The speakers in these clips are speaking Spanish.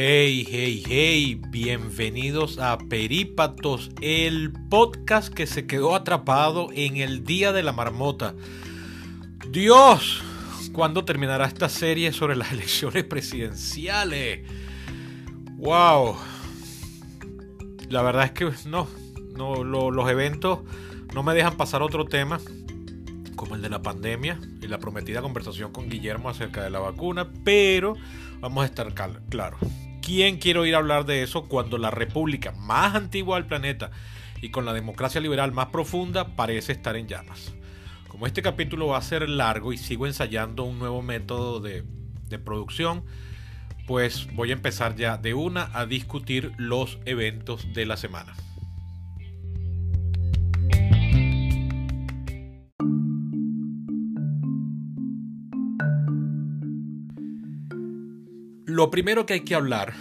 Hey, hey, hey, bienvenidos a Perípatos, el podcast que se quedó atrapado en el Día de la Marmota. Dios, ¿cuándo terminará esta serie sobre las elecciones presidenciales? Wow. La verdad es que no, no los eventos no me dejan pasar otro tema como el de la pandemia y la prometida conversación con Guillermo acerca de la vacuna, pero vamos a estar claros. ¿Quién quiere oír hablar de eso cuando la república más antigua del planeta y con la democracia liberal más profunda parece estar en llamas? Como este capítulo va a ser largo y sigo ensayando un nuevo método de, de producción, pues voy a empezar ya de una a discutir los eventos de la semana. Lo primero que hay que hablar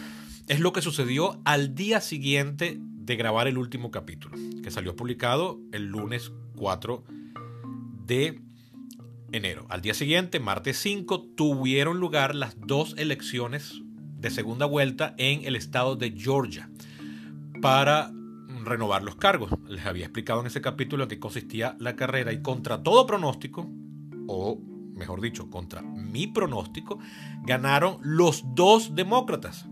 es lo que sucedió al día siguiente de grabar el último capítulo, que salió publicado el lunes 4 de enero. Al día siguiente, martes 5, tuvieron lugar las dos elecciones de segunda vuelta en el estado de Georgia para renovar los cargos. Les había explicado en ese capítulo en qué consistía la carrera y contra todo pronóstico, o mejor dicho, contra mi pronóstico, ganaron los dos demócratas.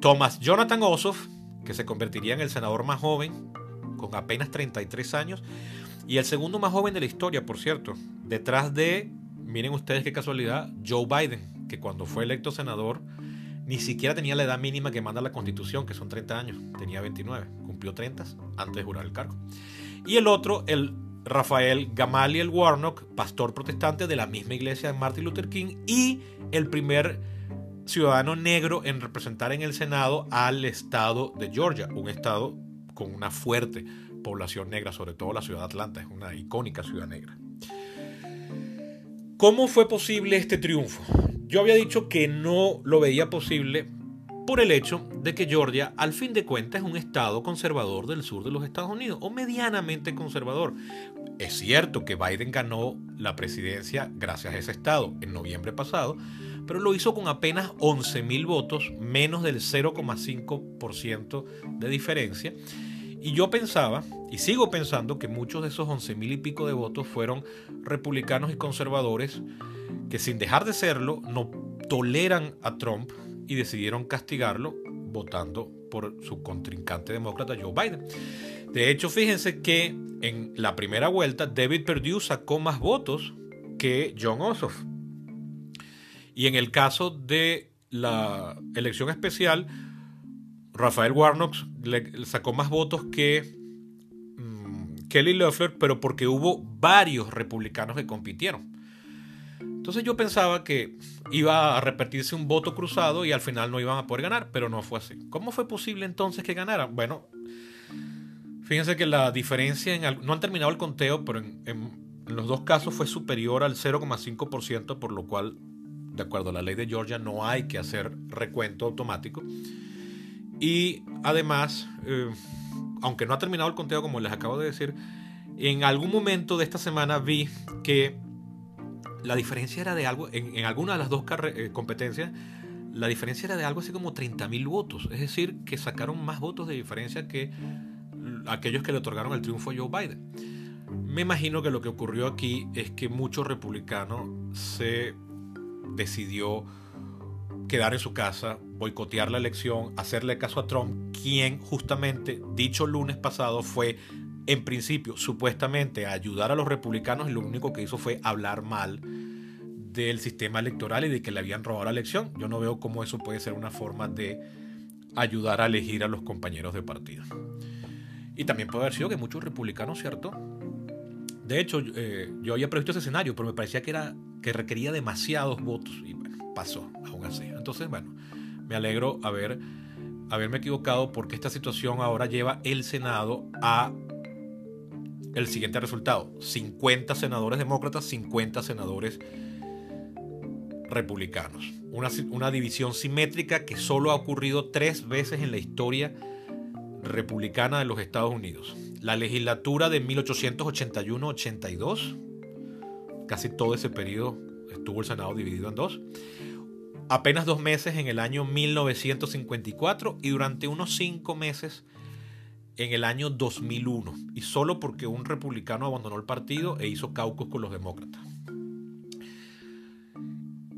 Thomas Jonathan Ossoff, que se convertiría en el senador más joven, con apenas 33 años, y el segundo más joven de la historia, por cierto, detrás de, miren ustedes qué casualidad, Joe Biden, que cuando fue electo senador ni siquiera tenía la edad mínima que manda la constitución, que son 30 años, tenía 29, cumplió 30 antes de jurar el cargo. Y el otro, el Rafael Gamaliel Warnock, pastor protestante de la misma iglesia de Martin Luther King y el primer ciudadano negro en representar en el Senado al estado de Georgia, un estado con una fuerte población negra, sobre todo la ciudad de Atlanta, es una icónica ciudad negra. ¿Cómo fue posible este triunfo? Yo había dicho que no lo veía posible por el hecho de que Georgia, al fin de cuentas, es un estado conservador del sur de los Estados Unidos, o medianamente conservador. Es cierto que Biden ganó la presidencia gracias a ese estado en noviembre pasado, pero lo hizo con apenas 11 mil votos, menos del 0,5% de diferencia. Y yo pensaba, y sigo pensando, que muchos de esos 11 mil y pico de votos fueron republicanos y conservadores que sin dejar de serlo no toleran a Trump y decidieron castigarlo votando por su contrincante demócrata Joe Biden. De hecho, fíjense que en la primera vuelta David Perdue sacó más votos que John Ossoff. Y en el caso de la elección especial, Rafael Warnock le sacó más votos que mm, Kelly Loeffler, pero porque hubo varios republicanos que compitieron. Entonces yo pensaba que iba a repetirse un voto cruzado y al final no iban a poder ganar, pero no fue así. ¿Cómo fue posible entonces que ganaran? Bueno, fíjense que la diferencia, en, no han terminado el conteo, pero en, los dos casos fue superior al 0,5%, por lo cual, de acuerdo a la ley de Georgia, no hay que hacer recuento automático. Y además, eh, aunque no ha terminado el conteo, como les acabo de decir, en algún momento de esta semana vi que la diferencia era de algo, en, alguna de las dos eh, competencias, la diferencia era de algo así como 30.000 votos. Es decir, que sacaron más votos de diferencia que aquellos que le otorgaron el triunfo a Joe Biden. Me imagino que lo que ocurrió aquí es que muchos republicanos se decidió quedar en su casa, boicotear la elección, hacerle caso a Trump, quien justamente dicho lunes pasado fue en principio, supuestamente, a ayudar a los republicanos y lo único que hizo fue hablar mal del sistema electoral y de que le habían robado la elección. Yo no veo cómo eso puede ser una forma de ayudar a elegir a los compañeros de partido. Y también puede haber sido que muchos republicanos, ¿cierto? De hecho, eh, yo había previsto ese escenario, pero me parecía que, era, que requería demasiados votos y pasó aún así. Entonces, bueno, me alegro haber, haberme equivocado porque esta situación ahora lleva el Senado a el siguiente resultado. 50 senadores demócratas, 50 senadores republicanos. Una, división simétrica que solo ha ocurrido tres veces en la historia republicana de los Estados Unidos. La legislatura de 1881-82, casi todo ese periodo estuvo el Senado dividido en dos. apenas dos meses en el año 1954 y durante unos cinco meses en el año 2001, y solo porque un republicano abandonó el partido e hizo caucus con los demócratas.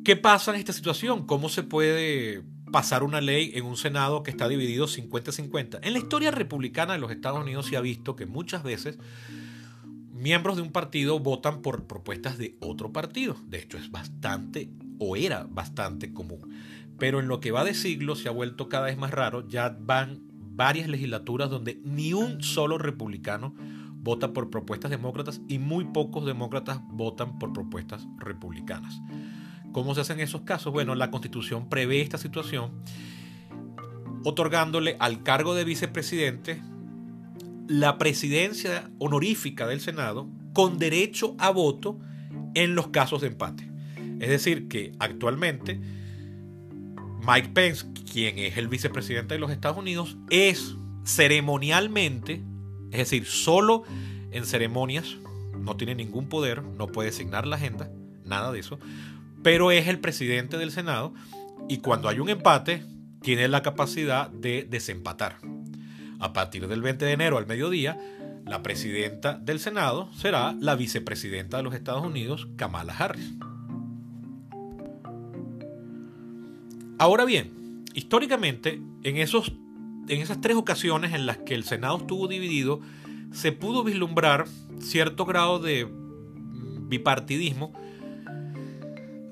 ¿Qué pasa en esta situación? ¿Cómo se puede pasar una ley en un Senado que está dividido 50-50? En la historia republicana de los Estados Unidos se ha visto que muchas veces miembros de un partido votan por propuestas de otro partido. De hecho, es bastante o era bastante común. Pero en lo que va de siglo se ha vuelto cada vez más raro. Ya van varias legislaturas donde ni un solo republicano vota por propuestas demócratas y muy pocos demócratas votan por propuestas republicanas. ¿Cómo se hacen esos casos? Bueno, la constitución prevé esta situación otorgándole al cargo de vicepresidente la presidencia honorífica del Senado con derecho a voto en los casos de empate. Es decir, que actualmente Mike Pence, quien es el vicepresidente de los Estados Unidos, es ceremonialmente, es decir, solo en ceremonias, no tiene ningún poder, no puede designar la agenda, nada de eso, pero es el presidente del Senado y cuando hay un empate, tiene la capacidad de desempatar. A partir del 20 de enero al mediodía, la presidenta del Senado será la vicepresidenta de los Estados Unidos, Kamala Harris. Ahora bien, históricamente, en, esos, en esas tres ocasiones en las que el Senado estuvo dividido, se pudo vislumbrar cierto grado de bipartidismo,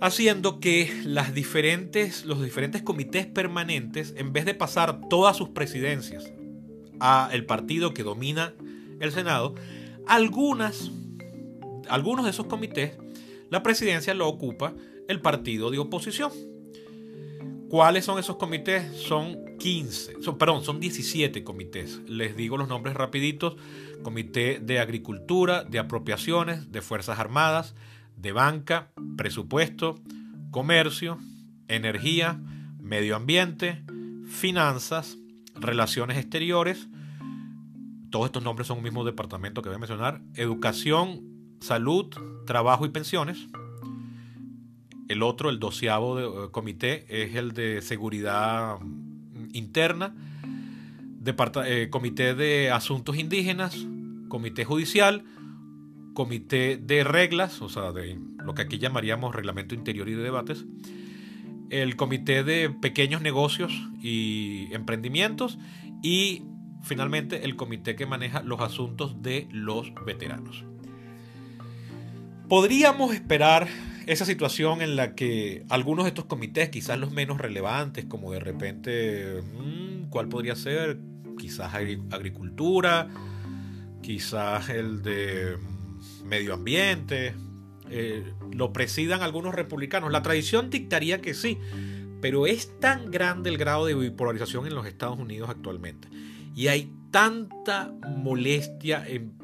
haciendo que las diferentes, los diferentes comités permanentes, en vez de pasar todas sus presidencias a el partido que domina el Senado, algunas, algunos de esos comités, la presidencia lo ocupa el partido de oposición. ¿Cuáles son esos comités? Son 15, son, perdón, son 17 comités. Les digo los nombres rapiditos. Comité de Agricultura, de Apropiaciones, de Fuerzas Armadas, de Banca, Presupuesto, Comercio, Energía, Medio Ambiente, Finanzas, Relaciones Exteriores. Todos estos nombres son un mismo departamento que voy a mencionar. Educación, Salud, Trabajo y Pensiones el otro, el doceavo eh, comité, es el de seguridad interna, eh, comité de asuntos indígenas, comité judicial, comité de reglas, o sea, de lo que aquí llamaríamos reglamento interior y de debates, el comité de pequeños negocios y emprendimientos y finalmente el comité que maneja los asuntos de los veteranos. Podríamos esperar esa situación en la que algunos de estos comités, quizás los menos relevantes, como de repente, mm, ¿cuál podría ser? Quizás agricultura, quizás el de mm, medio ambiente, eh, lo presidan algunos republicanos. La tradición dictaría que sí, pero es tan grande el grado de bipolarización en los Estados Unidos actualmente. Y hay tanta molestia en,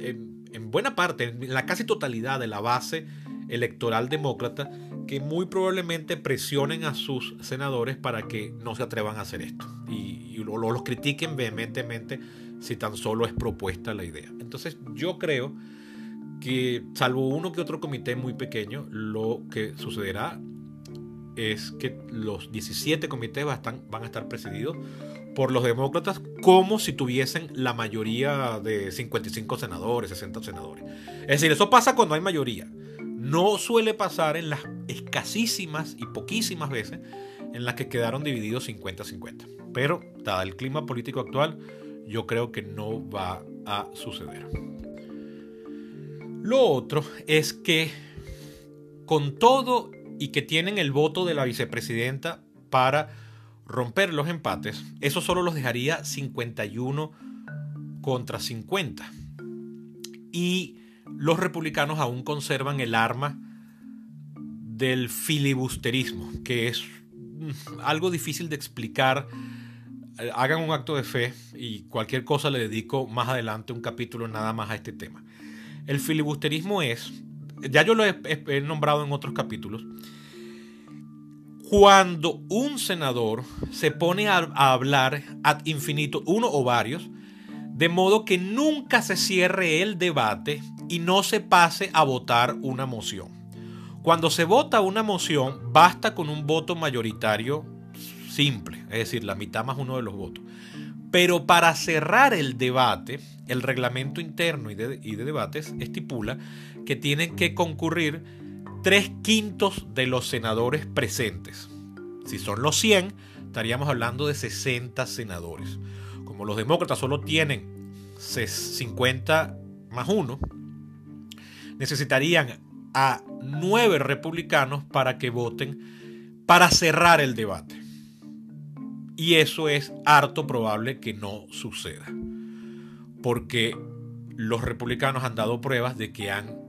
en, en buena parte, en la casi totalidad de la base electoral demócrata que muy probablemente presionen a sus senadores para que no se atrevan a hacer esto y, los critiquen vehementemente si tan solo es propuesta la idea. Entonces yo creo que salvo uno que otro comité muy pequeño, lo que sucederá es que los 17 comités van a estar presididos por los demócratas como si tuviesen la mayoría de 55 senadores, 60 senadores. Es decir, eso pasa cuando hay mayoría. No suele pasar en las escasísimas y poquísimas veces en las que quedaron divididos 50-50. Pero, dado el clima político actual, yo creo que no va a suceder. Lo otro es que con todo y que tienen el voto de la vicepresidenta para romper los empates, eso solo los dejaría 51 contra 50. Y los republicanos aún conservan el arma del filibusterismo, que es mm, algo difícil de explicar. Eh, hagan un acto de fe y cualquier cosa le dedico más adelante un capítulo nada más a este tema. El filibusterismo es, ya yo lo he, nombrado en otros capítulos, cuando un senador se pone a, a hablar ad infinito, uno o varios, de modo que nunca se cierre el debate y no se pase a votar una moción. Cuando se vota una moción, basta con un voto mayoritario simple, es decir, la mitad más uno de los votos. Pero para cerrar el debate, el reglamento interno y de, debates estipula que tienen que concurrir tres quintos de los senadores presentes. Si son los 100, estaríamos hablando de 60 senadores. Como los demócratas solo tienen 50 más 1, necesitarían a 9 republicanos para que voten para cerrar el debate. Y eso es harto probable que no suceda. Porque los republicanos han dado pruebas de que han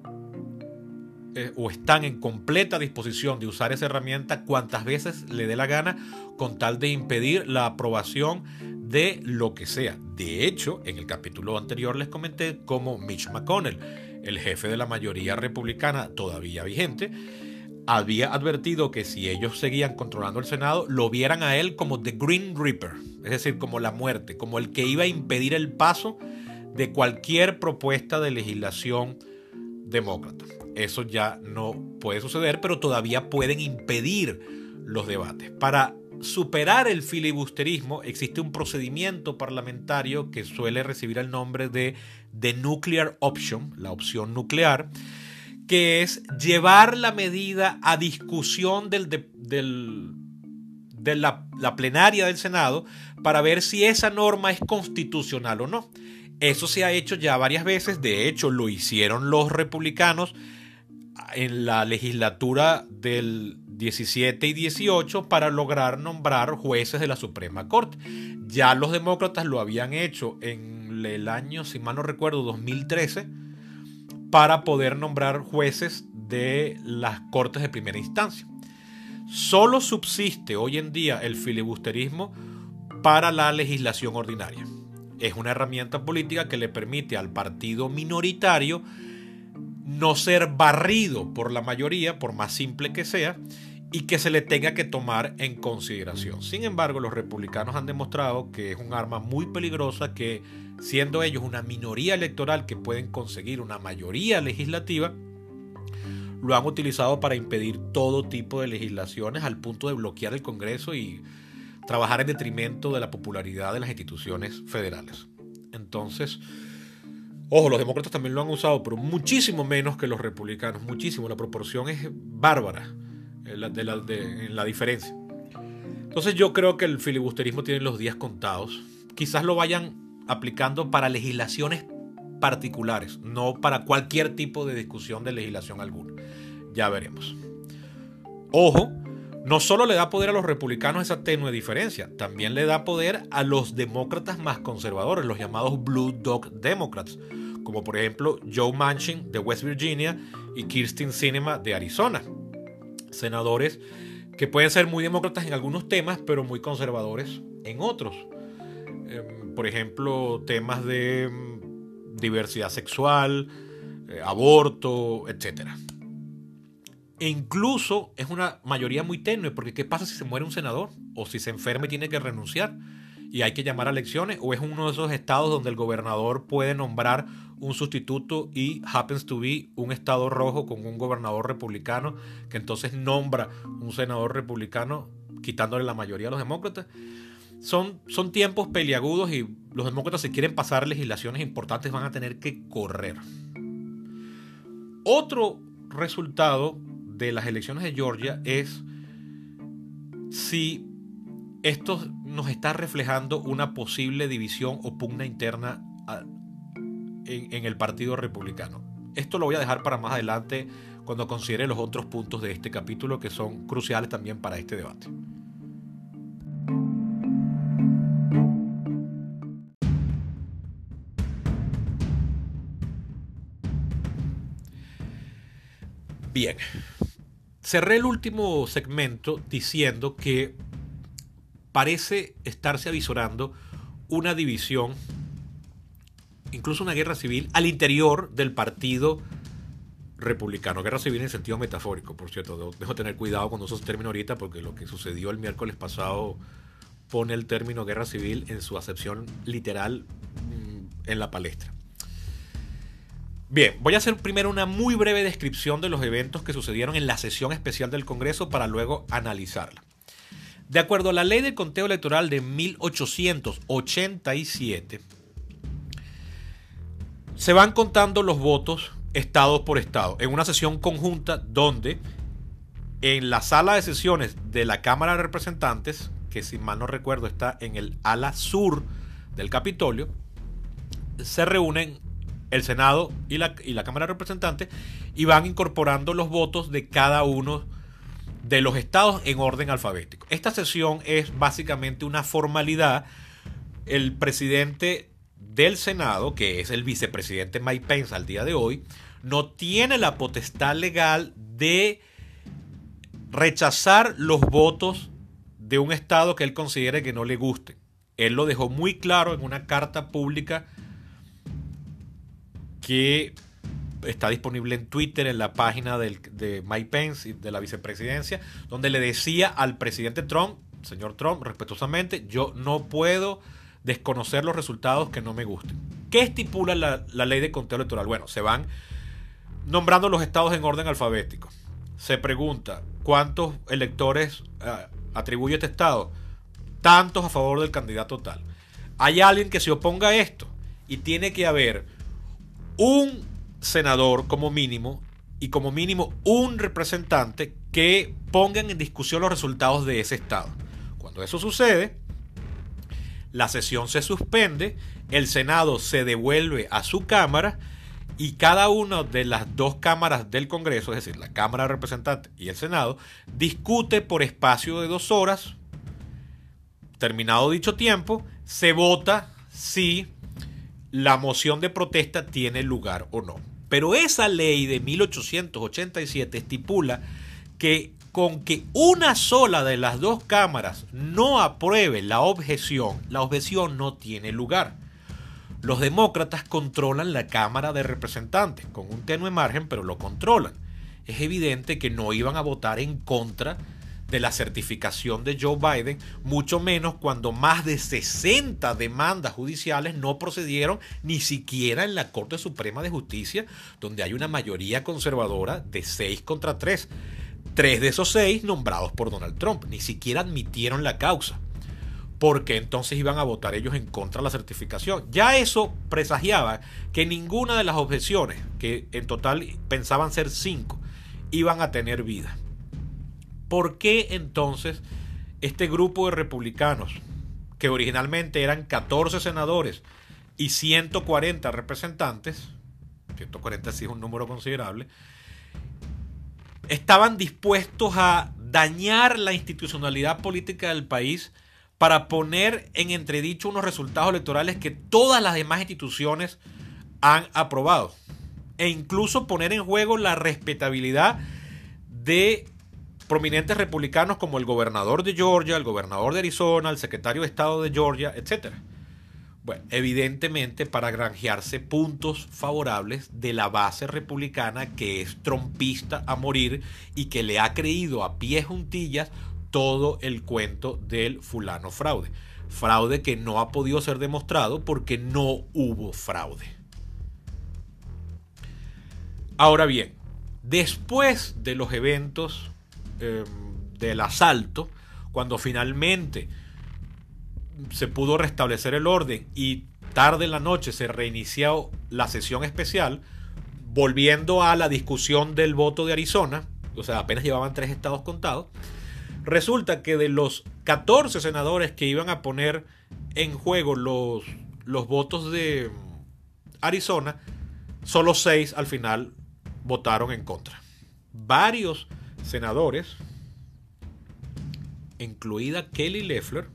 eh, o están en completa disposición de usar esa herramienta cuantas veces le dé la gana con tal de impedir la aprobación de lo que sea. De hecho, en el capítulo anterior les comenté cómo Mitch McConnell, el jefe de la mayoría republicana todavía vigente, había advertido que si ellos seguían controlando el Senado, lo vieran a él como The Green Reaper, es decir, como la muerte, como el que iba a impedir el paso de cualquier propuesta de legislación demócrata. Eso ya no puede suceder, pero todavía pueden impedir los debates. Para superar el filibusterismo existe un procedimiento parlamentario que suele recibir el nombre de The Nuclear Option, la opción nuclear, que es llevar la medida a discusión del, de la, la plenaria del Senado para ver si esa norma es constitucional o no. Eso se ha hecho ya varias veces, de hecho lo hicieron los republicanos en la legislatura del 17 y 18 para lograr nombrar jueces de la Suprema Corte. Ya los demócratas lo habían hecho en el año, si mal no recuerdo, 2013, para poder nombrar jueces de las Cortes de primera instancia. Solo subsiste hoy en día el filibusterismo para la legislación ordinaria. Es una herramienta política que le permite al partido minoritario no ser barrido por la mayoría, por más simple que sea, y que se le tenga que tomar en consideración. Sin embargo, los republicanos han demostrado que es un arma muy peligrosa que, siendo ellos una minoría electoral que pueden conseguir una mayoría legislativa, lo han utilizado para impedir todo tipo de legislaciones al punto de bloquear el Congreso y trabajar en detrimento de la popularidad de las instituciones federales. Entonces, Ojo, los demócratas también lo han usado, pero muchísimo menos que los republicanos, muchísimo. La proporción es bárbara en la, en la diferencia. Entonces yo creo que el filibusterismo tiene los días contados. Quizás lo vayan aplicando para legislaciones particulares, no para cualquier tipo de discusión de legislación alguna. Ya veremos. Ojo, no solo le da poder a los republicanos esa tenue diferencia, también le da poder a los demócratas más conservadores, los llamados Blue Dog Democrats, como por ejemplo Joe Manchin de West Virginia y Kirsten Sinema de Arizona. Senadores que pueden ser muy demócratas en algunos temas, pero muy conservadores en otros. Em, por ejemplo, temas de mm, diversidad sexual, eh, aborto, etcétera. E incluso es una mayoría muy tenue, porque ¿qué pasa si se muere un senador? O si se enferma y tiene que renunciar y hay que llamar a elecciones, o es uno de esos estados donde el gobernador puede nombrar un sustituto y happens to be un estado rojo con un gobernador republicano que entonces nombra un senador republicano quitándole la mayoría a los demócratas. Son, son tiempos peliagudos y los demócratas si quieren pasar legislaciones importantes van a tener que correr. Otro resultado de las elecciones de Georgia es si esto nos está reflejando una posible división o pugna interna en, en, el Partido Republicano. Esto lo voy a dejar para más adelante cuando considere los otros puntos de este capítulo que son cruciales también para este debate. Bien, cerré el último segmento diciendo que parece estarse avisorando una división, incluso una guerra civil, al interior del partido republicano. Guerra civil en sentido metafórico, por cierto. Dejo tener cuidado con esos términos ahorita porque lo que sucedió el miércoles pasado pone el término guerra civil en su acepción literal mm, en la palestra. Bien, voy a hacer primero una muy breve descripción de los eventos que sucedieron en la sesión especial del Congreso para luego analizarla. De acuerdo a la ley de conteo electoral de 1887, se van contando los votos estado por estado en una sesión conjunta donde en la sala de sesiones de la Cámara de Representantes, que si mal no recuerdo está en el ala sur del Capitolio, se reúnen el Senado y la, y la Cámara de Representantes y van incorporando los votos de cada uno de los estados en orden alfabético. Esta sesión es básicamente una formalidad. El presidente del Senado, que es el vicepresidente Mike Pence al día de hoy, no tiene la potestad legal de rechazar los votos de un estado que él considere que no le guste. Él lo dejó muy claro en una carta pública que está disponible en Twitter, en la página de Mike Pence de la vicepresidencia, donde le decía al presidente Trump, señor Trump, respetuosamente, yo no puedo desconocer los resultados que no me gusten. ¿Qué estipula la, ley de conteo electoral? Bueno, se van nombrando los estados en orden alfabético. Se pregunta, ¿cuántos electores eh, atribuye este estado? Tantos a favor del candidato tal. Hay alguien que se oponga a esto y tiene que haber un senador como mínimo y como mínimo un representante que pongan en discusión los resultados de ese estado. Cuando eso sucede, la sesión se suspende, el Senado se devuelve a su Cámara y cada una de las dos cámaras del Congreso, es decir, la Cámara de Representantes y el Senado, discute por espacio de dos horas. Terminado dicho tiempo, se vota si la moción de protesta tiene lugar o no. Pero esa ley de 1887 estipula que con que una sola de las dos cámaras no apruebe la objeción, la objeción no tiene lugar. Los demócratas controlan la Cámara de Representantes, con un tenue margen, pero lo controlan. Es evidente que no iban a votar en contra de la certificación de Joe Biden, mucho menos cuando más de 60 demandas judiciales no procedieron ni siquiera en la Corte Suprema de Justicia, donde hay una mayoría conservadora de 6 contra 3. Tres de esos seis nombrados por Donald Trump, ni siquiera admitieron la causa, porque entonces iban a votar ellos en contra de la certificación. Ya eso presagiaba que ninguna de las objeciones, que en total pensaban ser cinco, iban a tener vida. ¿Por qué entonces este grupo de republicanos, que originalmente eran 14 senadores y 140 representantes, 140 sí es un número considerable, estaban dispuestos a dañar la institucionalidad política del país para poner en entredicho unos resultados electorales que todas las demás instituciones han aprobado. E incluso poner en juego la respetabilidad de prominentes republicanos como el gobernador de Georgia, el gobernador de Arizona, el secretario de Estado de Georgia, etc. Bueno, evidentemente para granjearse puntos favorables de la base republicana que es trompista a morir y que le ha creído a pie juntillas todo el cuento del fulano fraude. Fraude que no ha podido ser demostrado porque no hubo fraude. Ahora bien, después de los eventos Em, del asalto, cuando finalmente se pudo restablecer el orden y tarde en la noche se reinició la sesión especial, volviendo a la discusión del voto de Arizona, o sea, apenas llevaban tres estados contados, resulta que de los 14 senadores que iban a poner en juego los, los votos de Arizona, solo seis al final votaron en contra. Varios senadores, incluida Kelly Loeffler,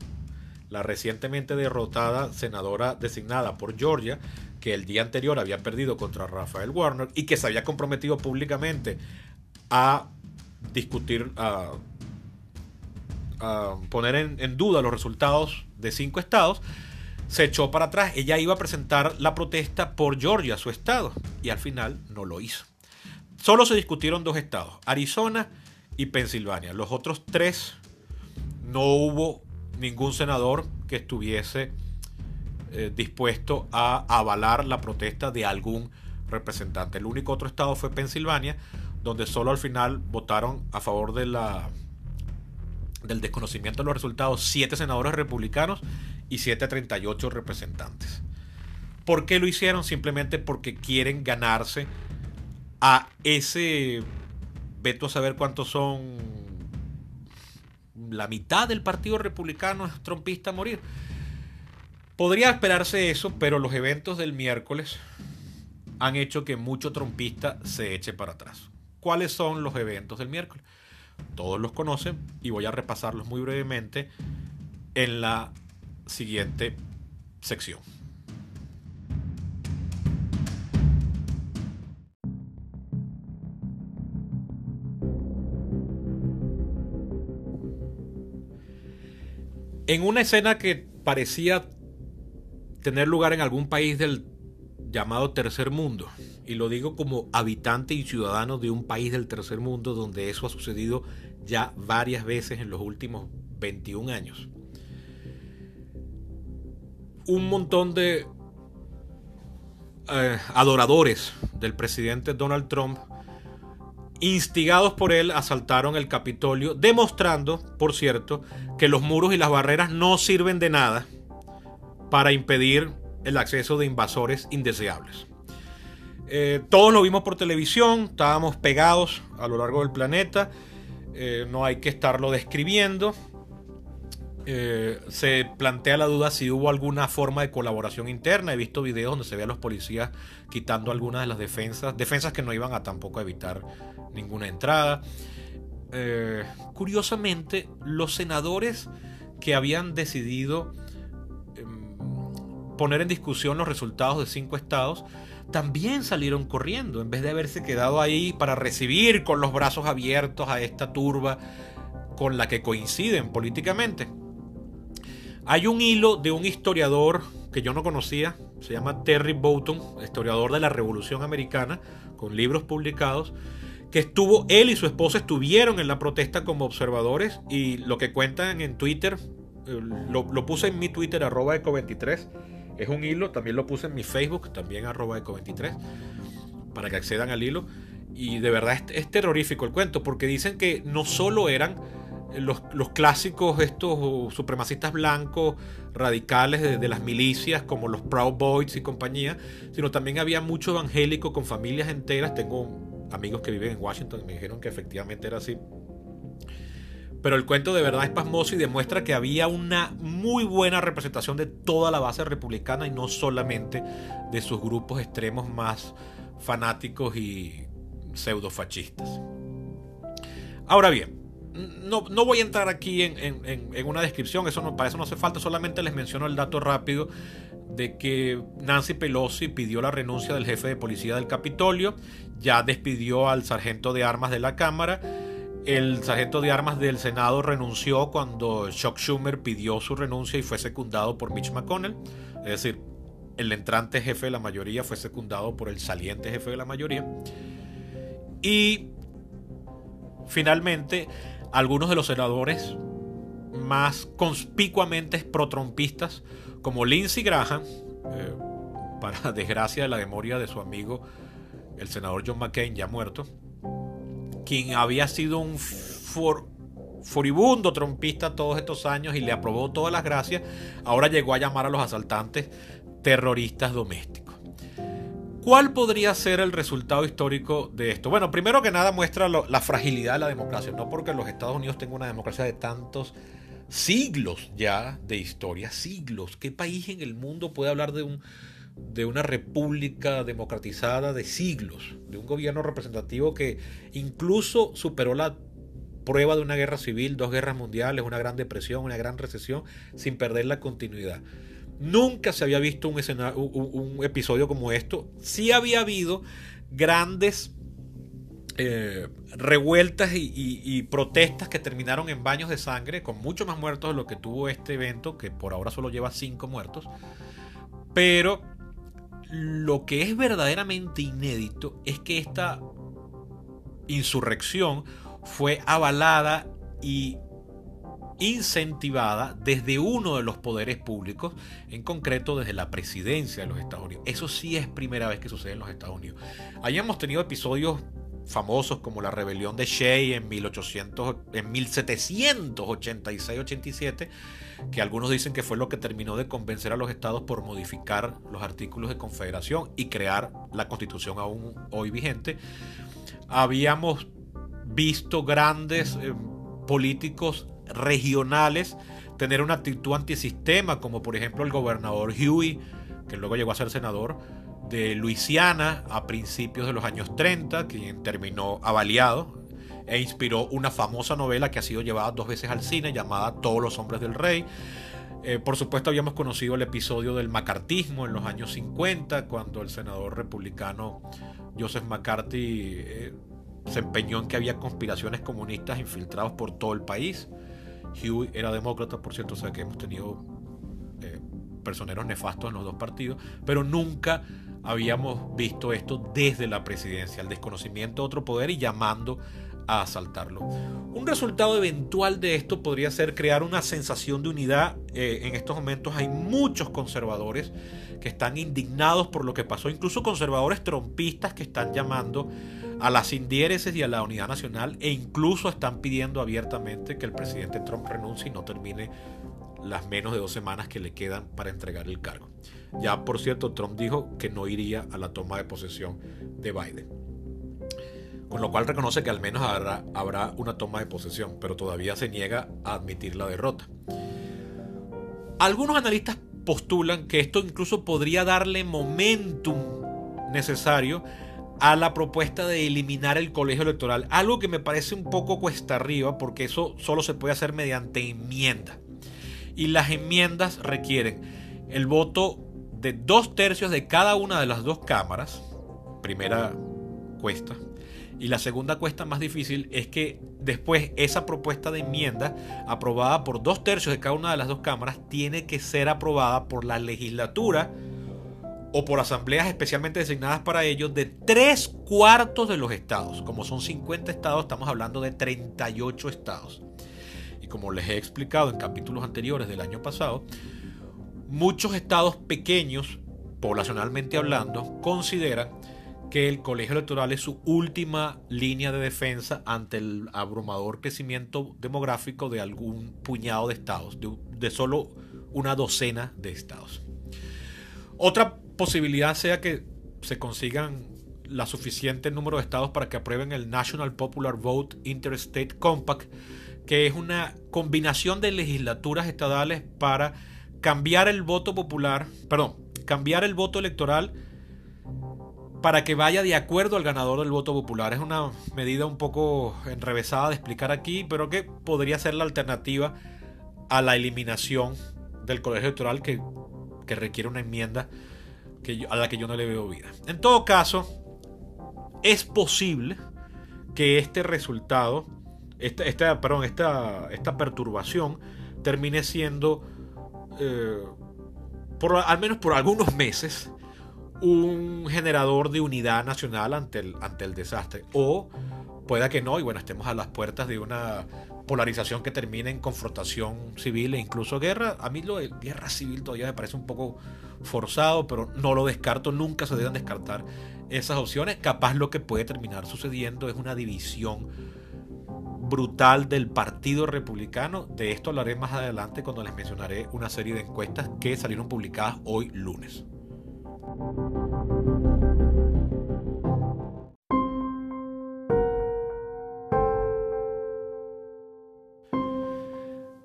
la recientemente derrotada senadora designada por Georgia, que el día anterior había perdido contra Rafael Warner y que se había comprometido públicamente a discutir, a, poner en, en, duda los resultados de cinco estados, se echó para atrás. Ella iba a presentar la protesta por Georgia, su estado, y al final no lo hizo. Solo se discutieron dos estados, Arizona y Pensilvania. Los otros tres no hubo ningún senador que estuviese eh, dispuesto a avalar la protesta de algún representantes. El único otro estado fue Pensilvania, donde solo al final votaron a favor de la del desconocimiento de los resultados 7 senadores republicanos y 738 representantes. ¿Por qué lo hicieron? Simplemente porque quieren ganarse a ese veto a saber cuántos son la mitad del partido republicano es trompista a morir. Podría esperarse eso, pero los eventos del miércoles han hecho que mucho trompista se eche para atrás. ¿Cuáles son los eventos del miércoles? Todos los conocen y voy a repasarlos muy brevemente en la siguiente sección. En una escena que parecía tener lugar en algún país del llamado tercer mundo. Y lo digo como habitante y ciudadano de un país del tercer mundo donde eso ha sucedido ya varias veces en los últimos 21 años. Un montón de eh, adoradores del presidente Donald Trump, instigados por él, asaltaron el Capitolio, demostrando, por cierto, que los muros y las barreras no sirven de nada para impedir el acceso de invasores indeseables. Eh, todos lo vimos por televisión, estábamos pegados a lo largo del planeta, eh, no hay que estarlo describiendo. Eh, se plantea la duda si hubo alguna forma de colaboración interna. He visto videos donde se ve a los policías quitando algunas de las defensas, defensas que no iban a tampoco evitar ninguna entrada. curiosamente, los senadores que habían decidido poner en discusión los resultados de cinco estados, también salieron corriendo, en vez de haberse quedado ahí para recibir con los brazos abiertos a esta turba con la que coinciden políticamente. Hay un hilo de un historiador que yo no conocía, se llama Terry Boughton, historiador de la Revolución Americana, con libros publicados, que estuvo, él y su esposa estuvieron en la protesta como observadores y lo que cuentan en Twitter, eh, lo, lo puse en mi Twitter, arroba eco23, es un hilo, también lo puse en mi Facebook, también arroba eco23, para que accedan al hilo. Y de verdad es, terrorífico el cuento, porque dicen que no solo eran los, clásicos, estos supremacistas blancos radicales de, de, las milicias, como los Proud Boys y compañía, sino también había mucho evangélico con familias enteras. Tengo amigos que viven en Washington me dijeron que efectivamente era así. Pero el cuento de verdad es pasmoso y demuestra que había una muy buena representación de toda la base republicana y no solamente de sus grupos extremos más fanáticos y pseudofascistas. Ahora bien, no, no, voy a entrar aquí en, una descripción, eso no, para eso no hace falta, solamente les menciono el dato rápido de que Nancy Pelosi pidió la renuncia del jefe de policía del Capitolio, ya despidió al sargento de armas de la Cámara, el sargento de armas del Senado renunció cuando Chuck Schumer pidió su renuncia y fue secundado por Mitch McConnell. Es decir, el entrante jefe de la mayoría fue secundado por el saliente jefe de la mayoría. Y finalmente, algunos de los senadores más conspicuamente pro-trumpistas, como Lindsey Graham, eh, para desgracia de la memoria de su amigo el senador John McCain, ya muerto, quien había sido un furibundo trompista todos estos años y le aprobó todas las gracias, ahora llegó a llamar a los asaltantes terroristas domésticos. ¿Cuál podría ser el resultado histórico de esto? Bueno, primero que nada muestra la fragilidad de la democracia, no porque los Estados Unidos tengan una democracia de tantos siglos ya de historia, siglos. ¿Qué país en el mundo puede hablar de un de una república democratizada de siglos, de un gobierno representativo que incluso superó la prueba de una guerra civil, dos guerras mundiales, una gran depresión, una gran recesión, sin perder la continuidad. Nunca se había visto un, un, episodio como esto. Sí había habido grandes eh, revueltas y, y, protestas que terminaron en baños de sangre, con mucho más muertos de lo que tuvo este evento, que por ahora solo lleva cinco muertos. Pero lo que es verdaderamente inédito es que esta insurrección fue avalada y incentivada desde uno de los poderes públicos, en concreto desde la presidencia de los Estados Unidos. Eso sí es primera vez que sucede en los Estados Unidos. Hayamos tenido episodios famosos como la rebelión de Shea en, 1800, en 1786-87, que algunos dicen que fue lo que terminó de convencer a los estados por modificar los artículos de confederación y crear la constitución aún hoy vigente. Habíamos visto grandes eh, políticos regionales tener una actitud antisistema, como por ejemplo el gobernador Huey, que luego llegó a ser senador, de Luisiana a principios de los años 30, quien terminó avaliado e inspiró una famosa novela que ha sido llevada dos veces al cine llamada Todos los hombres del rey. Eh, por supuesto habíamos conocido el episodio del macartismo en los años 50, cuando el senador republicano Joseph McCarthy eh, se empeñó en que había conspiraciones comunistas infiltrados por todo el país. Hugh era demócrata, por cierto, o sea que hemos tenido eh, personeros nefastos en los dos partidos, pero nunca habíamos visto esto desde la presidencia, el desconocimiento de otro poder y llamando asaltarlo. Un resultado eventual de esto podría ser crear una sensación de unidad. Eh, en estos momentos hay muchos conservadores que están indignados por lo que pasó, incluso conservadores trompistas que están llamando a las indiéresis y a la unidad nacional e incluso están pidiendo abiertamente que el presidente Trump renuncie y no termine las menos de dos semanas que le quedan para entregar el cargo. Ya, por cierto, Trump dijo que no iría a la toma de posesión de Biden. Con lo cual reconoce que al menos habrá, habrá una toma de posesión, pero todavía se niega a admitir la derrota. Algunos analistas postulan que esto incluso podría darle momentum necesario a la propuesta de eliminar el colegio electoral, algo que me parece un poco cuesta arriba porque eso solo se puede hacer mediante enmienda. Y las enmiendas requieren el voto de dos tercios de cada una de las dos cámaras, primera cuesta, y la segunda cuesta más difícil es que después esa propuesta de enmienda aprobada por dos tercios de cada una de las dos cámaras tiene que ser aprobada por la legislatura o por asambleas especialmente designadas para ello de tres cuartos de los estados. Como son 50 estados, estamos hablando de 38 estados. Y como les he explicado en capítulos anteriores del año pasado, muchos estados pequeños, poblacionalmente hablando, consideran que el colegio electoral es su última línea de defensa ante el abrumador crecimiento demográfico de algún puñado de estados, de, solo una docena de estados. Otra posibilidad sea que se consigan la suficiente número de estados para que aprueben el National Popular Vote Interstate Compact, que es una combinación de legislaturas estadales para cambiar el voto popular, perdón, cambiar el voto electoral para que vaya de acuerdo al ganador del voto popular. Es una medida un poco enrevesada de explicar aquí, pero que podría ser la alternativa a la eliminación del colegio electoral que, que requiere una enmienda a la que yo no le veo vida. En todo caso, es posible que este resultado, esta, esta, perdón, esta, esta perturbación termine siendo, eh, por, al menos por algunos meses, un generador de unidad nacional ante el, ante el desastre. O pueda que no, y bueno, estemos a las puertas de una polarización que termine en confrontación civil e incluso guerra. A mí lo de guerra civil todavía me parece un poco forzado, pero no lo descarto, nunca se deben descartar esas opciones. Capaz lo que puede terminar sucediendo es una división brutal del Partido Republicano. De esto hablaré más adelante cuando les mencionaré una serie de encuestas que salieron publicadas hoy lunes.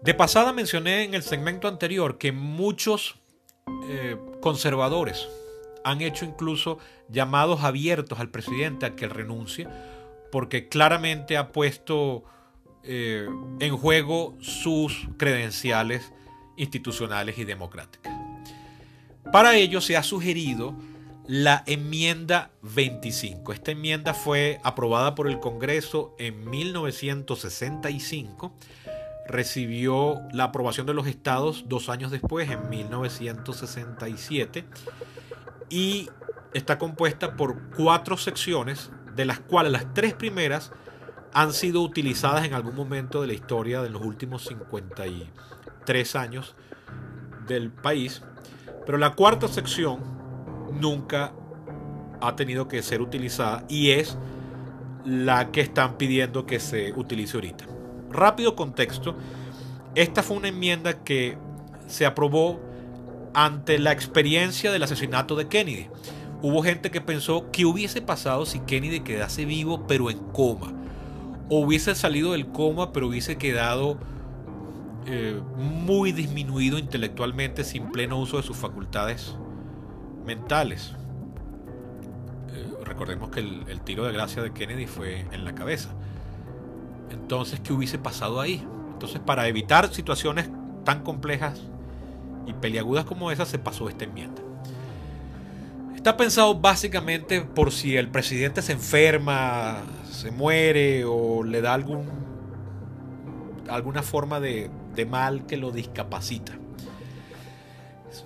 De pasada mencioné en el segmento anterior que muchos eh, conservadores han hecho incluso llamados abiertos al presidente a que renuncie porque claramente ha puesto eh, en juego sus credenciales institucionales y democráticas. Para ello se ha sugerido la enmienda 25. Esta enmienda fue aprobada por el Congreso en 1965 recibió la aprobación de los estados dos años después, en 1967, y está compuesta por cuatro secciones, de las cuales las tres primeras han sido utilizadas en algún momento de la historia de los últimos 53 años del país, pero la cuarta sección nunca ha tenido que ser utilizada y es la que están pidiendo que se utilice ahorita. Rápido contexto, esta fue una enmienda que se aprobó ante la experiencia del asesinato de Kennedy. Hubo gente que pensó que hubiese pasado si Kennedy quedase vivo pero en coma. O hubiese salido del coma pero hubiese quedado eh, muy disminuido intelectualmente sin pleno uso de sus facultades mentales. Eh, recordemos que el, tiro de gracia de Kennedy fue en la cabeza. Entonces, ¿qué hubiese pasado ahí? Entonces, para evitar situaciones tan complejas y peliagudas como esa, se pasó esta enmienda. Está pensado básicamente por si el presidente se enferma, se muere o le da algún, alguna forma de, de mal que lo discapacita.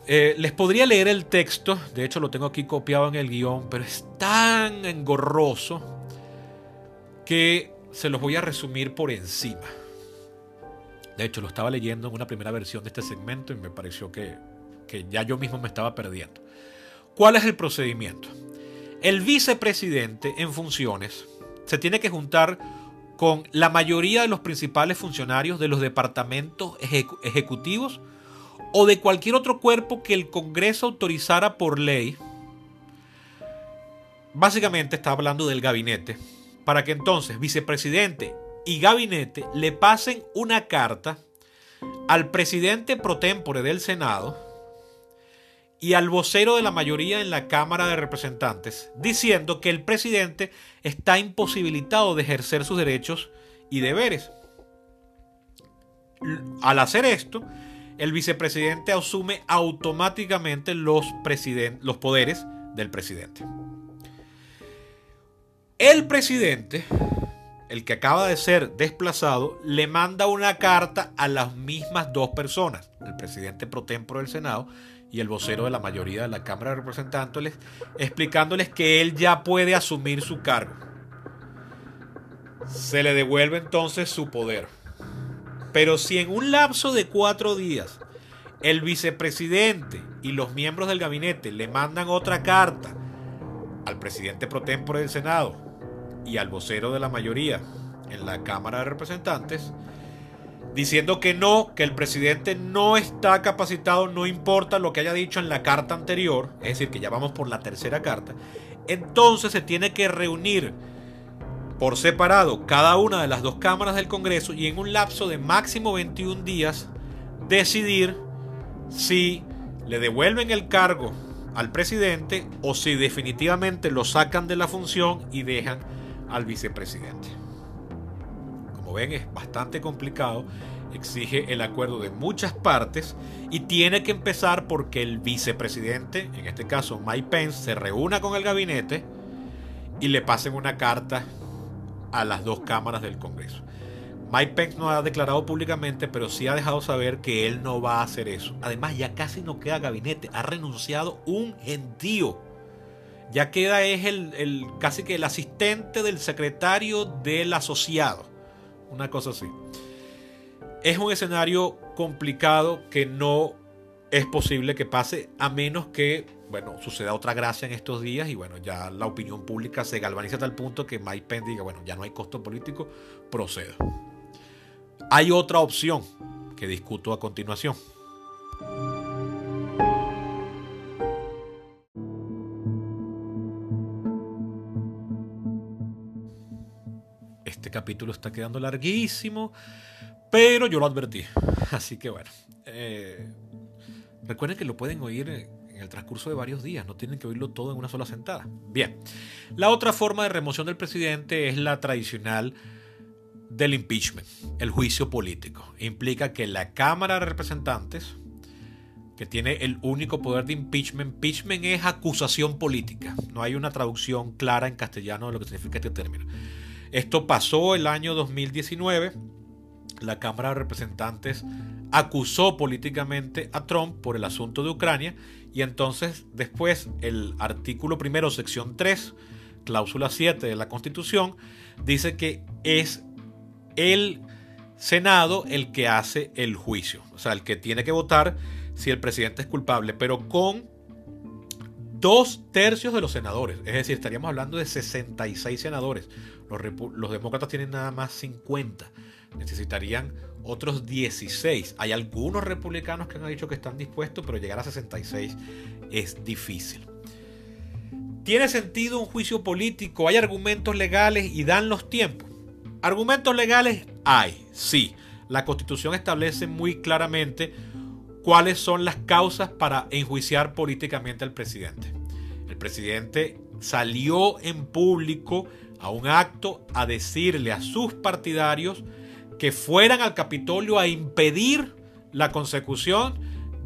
Eh, les podría leer el texto, de hecho lo tengo aquí copiado en el guion, pero es tan engorroso que se los voy a resumir por encima. De hecho, lo estaba leyendo en una primera versión de este segmento y me pareció que, que ya yo mismo me estaba perdiendo. ¿Cuál es el procedimiento? El vicepresidente en funciones se tiene que juntar con la mayoría de los principales funcionarios de los departamentos ejecutivos o de cualquier otro cuerpo que el Congreso autorizara por ley. Básicamente está hablando del gabinete, para que entonces vicepresidente y gabinete le pasen una carta al presidente pro tempore del Senado y al vocero de la mayoría en la Cámara de Representantes, diciendo que el presidente está imposibilitado de ejercer sus derechos y deberes. Al hacer esto, el vicepresidente asume automáticamente los, los poderes del presidente. El presidente el que acaba de ser desplazado, le manda una carta a las mismas dos personas, el presidente pro tempore del Senado y el vocero de la mayoría de la Cámara de Representantes, explicándoles que él ya puede asumir su cargo. Se le devuelve entonces su poder. Pero si en un lapso de cuatro días el vicepresidente y los miembros del gabinete le mandan otra carta al presidente pro tempore del Senado y al vocero de la mayoría en la Cámara de Representantes, diciendo que no, que el presidente no está capacitado, no importa lo que haya dicho en la carta anterior, es decir, que ya vamos por la tercera carta, entonces se tiene que reunir por separado cada una de las dos cámaras del Congreso y en un lapso de máximo 21 días decidir si le devuelven el cargo al presidente o si definitivamente lo sacan de la función y dejan al vicepresidente. Ven, es bastante complicado, exige el acuerdo de muchas partes y tiene que empezar porque el vicepresidente, en este caso Mike Pence, se reúna con el gabinete y le pasen una carta a las dos cámaras del Congreso. Mike Pence no ha declarado públicamente, pero sí ha dejado saber que él no va a hacer eso. Además, ya casi no queda gabinete. Ha renunciado un gentío ya queda es el, casi que el asistente del secretario del asociado. Una cosa así. Es un escenario complicado que no es posible que pase a menos que, bueno, suceda otra gracia en estos días y bueno, ya la opinión pública se galvaniza a tal punto que Mike Pence diga, bueno, ya no hay costo político, procedo. Hay otra opción que discuto a continuación. Este capítulo está quedando larguísimo, pero yo lo advertí. Así que bueno. Eh, recuerden que lo pueden oír en el transcurso de varios días, no tienen que oírlo todo en una sola sentada. Bien, la otra forma de remoción del presidente es la tradicional del impeachment, el juicio político. Implica que la Cámara de Representantes, que tiene el único poder de impeachment, impeachment es acusación política. No hay una traducción clara en castellano de lo que significa este término. Esto pasó el año 2019. La Cámara de Representantes acusó políticamente a Trump por el asunto de Ucrania y entonces después el artículo primero, sección 3 cláusula 7 de la Constitución, dice que es el Senado el que hace el juicio, o sea, el que tiene que votar si el presidente es culpable, pero con dos tercios de los senadores. Es decir, estaríamos hablando de 66 senadores. Los, demócratas tienen nada más 50. Necesitarían otros 16. Hay algunos republicanos que han dicho que están dispuestos, pero llegar a 66 es difícil. ¿Tiene sentido un juicio político? ¿Hay argumentos legales y dan los tiempos? Argumentos legales hay, sí. La constitución establece muy claramente cuáles son las causas para enjuiciar políticamente al presidente. El presidente salió en público a un acto a decirle a sus partidarios que fueran al Capitolio a impedir la consecución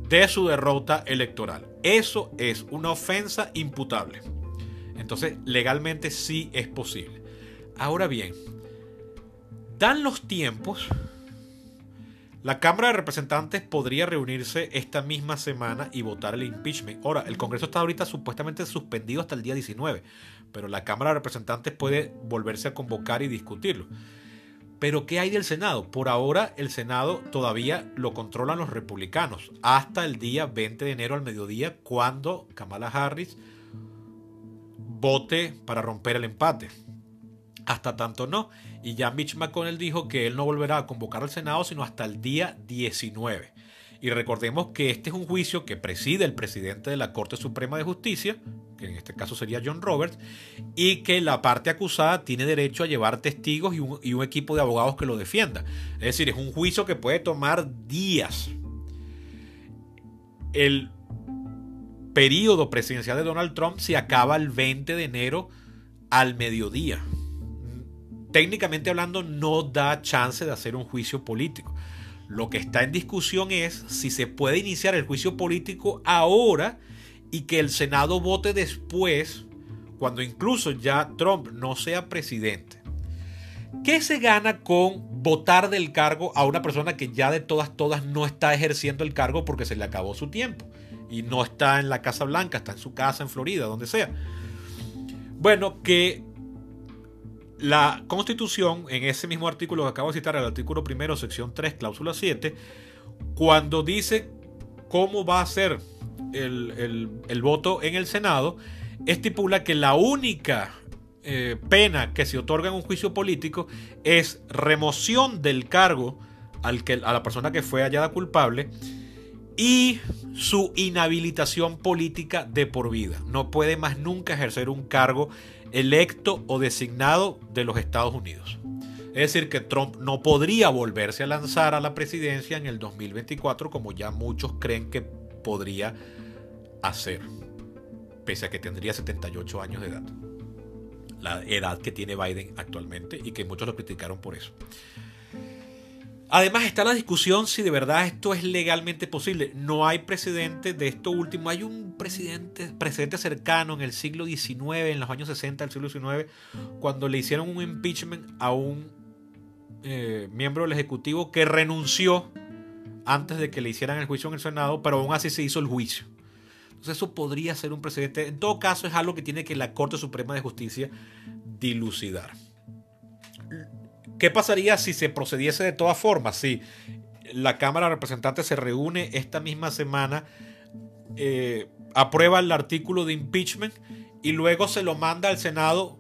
de su derrota electoral. Eso es una ofensa imputable. Entonces, legalmente sí es posible. Ahora bien, dan los tiempos la Cámara de Representantes podría reunirse esta misma semana y votar el impeachment. Ahora, el Congreso está ahorita supuestamente suspendido hasta el día 19, pero la Cámara de Representantes puede volverse a convocar y discutirlo. Pero ¿qué hay del Senado? Por ahora el Senado todavía lo controlan los republicanos hasta el día 20 de enero al mediodía cuando Kamala Harris vote para romper el empate. Hasta tanto no. Y ya Mitch McConnell dijo que él no volverá a convocar al Senado sino hasta el día 19. Y recordemos que este es un juicio que preside el presidente de la Corte Suprema de Justicia, que en este caso sería John Roberts, y que la parte acusada tiene derecho a llevar testigos y un, equipo de abogados que lo defienda. Es decir, es un juicio que puede tomar días. El periodo presidencial de Donald Trump se acaba el 20 de enero al mediodía técnicamente hablando no da chance de hacer un juicio político. Lo que está en discusión es si se puede iniciar el juicio político ahora y que el Senado vote después, cuando incluso ya Trump no sea presidente. ¿Qué se gana con votar del cargo a una persona que ya de todas, todas no está ejerciendo el cargo porque se le acabó su tiempo? Y no está en la Casa Blanca, está en su casa en Florida, donde sea. Bueno, que la Constitución, en ese mismo artículo que acabo de citar, el artículo primero, sección 3, cláusula 7, cuando dice cómo va a ser el, voto en el Senado, estipula que la única eh, pena que se otorga en un juicio político es remoción del cargo al que, a la persona que fue hallada culpable y su inhabilitación política de por vida. No puede más nunca ejercer un cargo electo o designado de los Estados Unidos. Es decir, que Trump no podría volverse a lanzar a la presidencia en el 2024 como ya muchos creen que podría hacer, pese a que tendría 78 años de edad. La edad que tiene Biden actualmente y que muchos lo criticaron por eso. Además está la discusión si de verdad esto es legalmente posible. No hay precedente de esto último. Hay un presidente, precedente cercano en el siglo XIX, en los años 60 del siglo XIX, cuando le hicieron un impeachment a un eh, miembro del Ejecutivo que renunció antes de que le hicieran el juicio en el Senado, pero aún así se hizo el juicio. Entonces eso podría ser un precedente. En todo caso es algo que tiene que la Corte Suprema de Justicia dilucidar. ¿Qué pasaría si se procediese de todas formas? Si la Cámara de Representantes se reúne esta misma semana, eh, aprueba el artículo de impeachment y luego se lo manda al Senado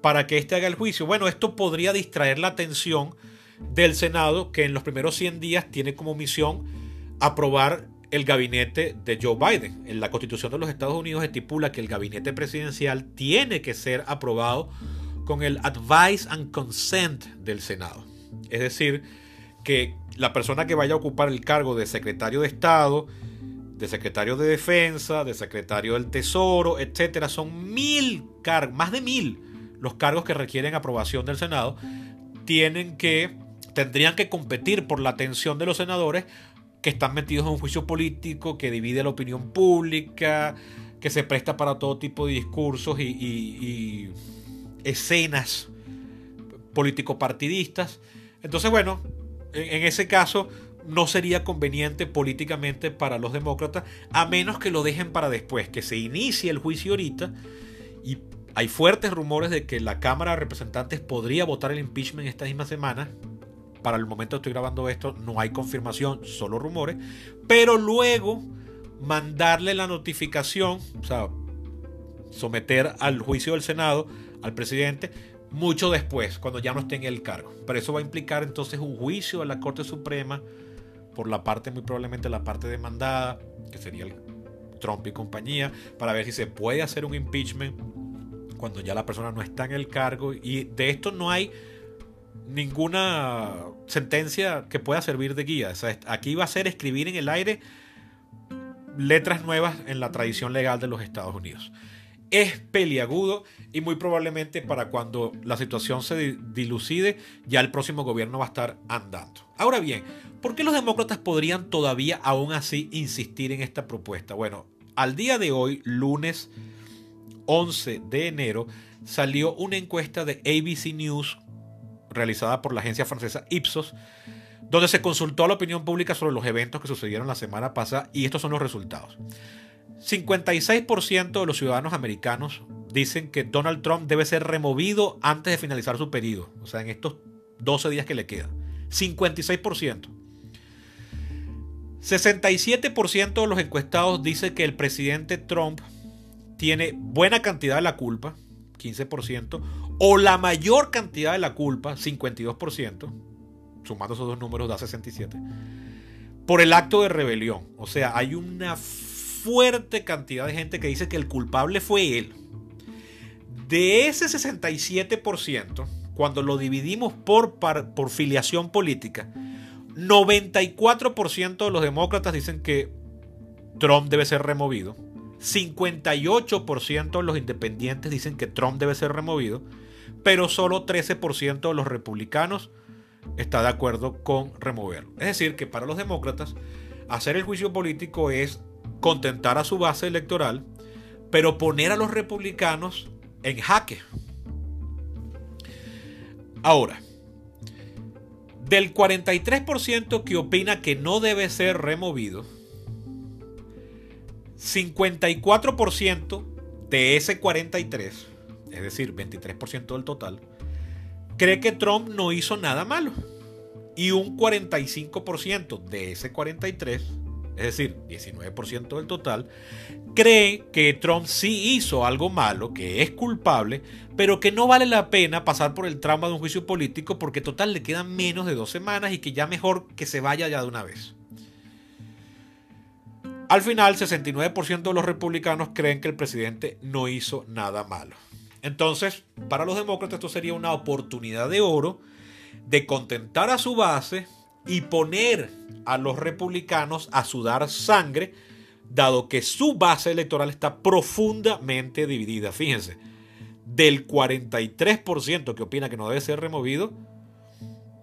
para que éste haga el juicio. Bueno, esto podría distraer la atención del Senado, que en los primeros 100 días tiene como misión aprobar el gabinete de Joe Biden. En la Constitución de los Estados Unidos estipula que el gabinete presidencial tiene que ser aprobado con el advice and consent del Senado. Es decir, que la persona que vaya a ocupar el cargo de secretario de Estado, de secretario de Defensa, de secretario del Tesoro, etcétera, son mil cargos, más de mil los cargos que requieren aprobación del Senado, tienen que, tendrían que competir por la atención de los senadores que están metidos en un juicio político que divide la opinión pública, que se presta para todo tipo de discursos y escenas político-partidistas. Entonces, bueno, en, ese caso no sería conveniente políticamente para los demócratas, a menos que lo dejen para después, que se inicie el juicio ahorita y hay fuertes rumores de que la Cámara de Representantes podría votar el impeachment esta misma semana. Para el momento estoy grabando esto no hay confirmación, solo rumores. Pero luego mandarle la notificación, o sea, someter al juicio del Senado al presidente mucho después, cuando ya no esté en el cargo. Pero eso va a implicar entonces un juicio a la Corte Suprema por la parte, muy probablemente la parte demandada, que sería el Trump y compañía, para ver si se puede hacer un impeachment cuando ya la persona no está en el cargo. Y de esto no hay ninguna sentencia que pueda servir de guía. aquí va a ser escribir en el aire letras nuevas en la tradición legal de los Estados Unidos. Es peliagudo y muy probablemente para cuando la situación se dilucide ya el próximo gobierno va a estar andando. Ahora bien, ¿por qué los demócratas podrían todavía aún así insistir en esta propuesta? Bueno, al día de hoy, lunes 11 de enero, salió una encuesta de ABC News realizada por la agencia francesa Ipsos, donde se consultó a la opinión pública sobre los eventos que sucedieron la semana pasada y estos son los resultados. 56% de los ciudadanos americanos dicen que Donald Trump debe ser removido antes de finalizar su periodo, o sea, en estos 12 días que le quedan. 56%. 67% de los encuestados dicen que el presidente Trump tiene buena cantidad de la culpa, 15%, o la mayor cantidad de la culpa, 52%, sumando esos dos números da 67%, por el acto de rebelión. O sea, hay una fuerte cantidad de gente que dice que el culpable fue él. De ese 67%, cuando lo dividimos por, por filiación política, 94% de los demócratas dicen que Trump debe ser removido. 58% de los independientes dicen que Trump debe ser removido, pero solo 13% de los republicanos está de acuerdo con removerlo. Es decir, que para los demócratas hacer el juicio político es contentar a su base electoral, pero poner a los republicanos en jaque. Ahora, del 43% que opina que no debe ser removido, 54% de ese 43, es decir, 23% del total, cree que Trump no hizo nada malo. Y un 45% de ese 43, es decir, 19% del total, cree que Trump sí hizo algo malo, que es culpable, pero que no vale la pena pasar por el trauma de un juicio político porque total le quedan menos de dos semanas y que ya mejor que se vaya ya de una vez. Al final, 69% de los republicanos creen que el presidente no hizo nada malo. Entonces, para los demócratas esto sería una oportunidad de oro de contentar a su base y poner a los republicanos a sudar sangre, dado que su base electoral está profundamente dividida. Fíjense, del 43% que opina que no debe ser removido,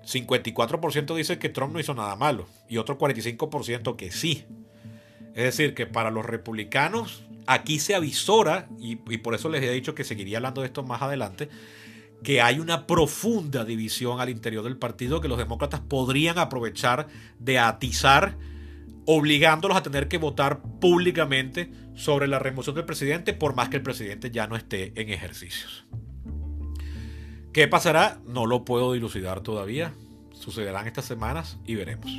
54% dice que Trump no hizo nada malo y otro 45% que sí. Es decir, que para los republicanos aquí se avisora, y, por eso les he dicho que seguiría hablando de esto más adelante, que hay una profunda división al interior del partido que los demócratas podrían aprovechar de atizar, obligándolos a tener que votar públicamente sobre la remoción del presidente, por más que el presidente ya no esté en ejercicios. ¿Qué pasará? No lo puedo dilucidar todavía. Sucederán estas semanas y veremos.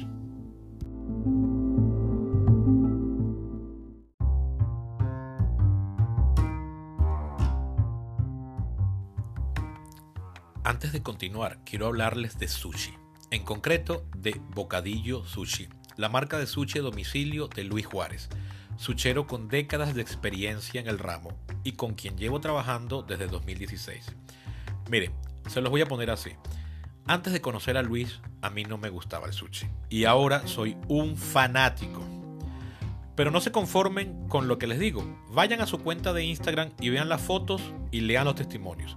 Antes de continuar, quiero hablarles de sushi, en concreto de Bocadillo Sushi, la marca de sushi a domicilio de Luis Juárez, suchero con décadas de experiencia en el ramo y con quien llevo trabajando desde 2016. Mire, se los voy a poner así. Antes de conocer a Luis, a mí no me gustaba el sushi y ahora soy un fanático. Pero no se conformen con lo que les digo. Vayan a su cuenta de Instagram y vean las fotos y lean los testimonios.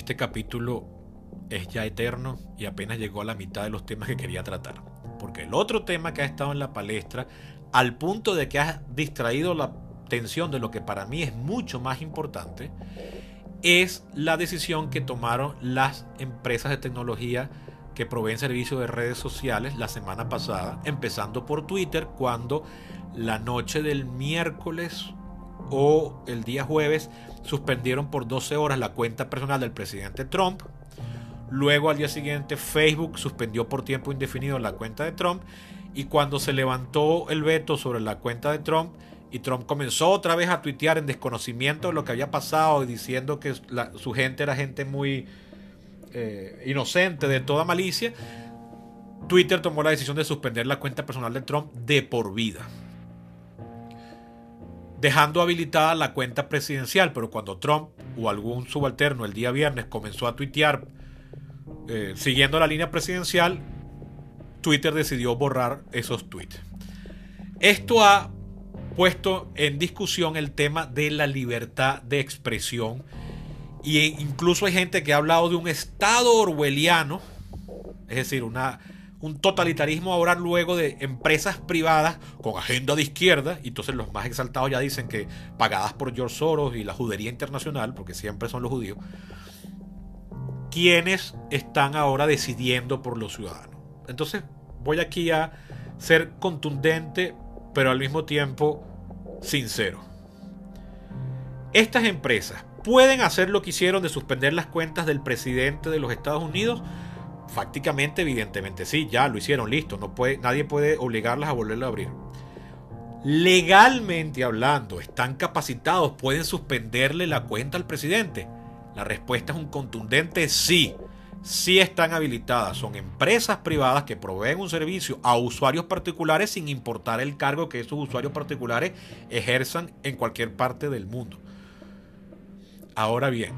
Este capítulo es ya eterno y apenas llegó a la mitad de los temas que quería tratar. Porque el otro tema que ha estado en la palestra, al punto de que ha distraído la atención de lo que para mí es mucho más importante, es la decisión que tomaron las empresas de tecnología que proveen servicios de redes sociales la semana pasada, empezando por Twitter, cuando la noche del miércoles o el día jueves suspendieron por 12 horas la cuenta personal del presidente Trump. Luego al día siguiente Facebook suspendió por tiempo indefinido la cuenta de Trump y cuando se levantó el veto sobre la cuenta de Trump y Trump comenzó otra vez a tuitear en desconocimiento de lo que había pasado y diciendo que su gente era gente muy eh, inocente de toda malicia, Twitter tomó la decisión de suspender la cuenta personal de Trump de por vida dejando habilitada la cuenta presidencial, pero cuando Trump o algún subalterno el día viernes comenzó a tuitear eh, siguiendo la línea presidencial, Twitter decidió borrar esos tweets. Esto ha puesto en discusión el tema de la libertad de expresión e incluso hay gente que ha hablado de un estado orwelliano, es decir, una un totalitarismo ahora luego de empresas privadas con agenda de izquierda, y entonces los más exaltados ya dicen que pagadas por George Soros y la judería internacional, porque siempre son los judíos, quienes están ahora decidiendo por los ciudadanos. Entonces voy aquí a ser contundente, pero al mismo tiempo sincero. Estas empresas pueden hacer lo que hicieron de suspender las cuentas del presidente de los Estados Unidos, Fácticamente, evidentemente sí, ya lo hicieron, listo. No puede, nadie puede obligarlas a volverlo a abrir. Legalmente hablando, ¿están capacitados? ¿Pueden suspenderle la cuenta al presidente? La respuesta es un contundente sí. Sí están habilitadas. Son empresas privadas que proveen un servicio a usuarios particulares sin importar el cargo que esos usuarios particulares ejerzan en cualquier parte del mundo. Ahora bien,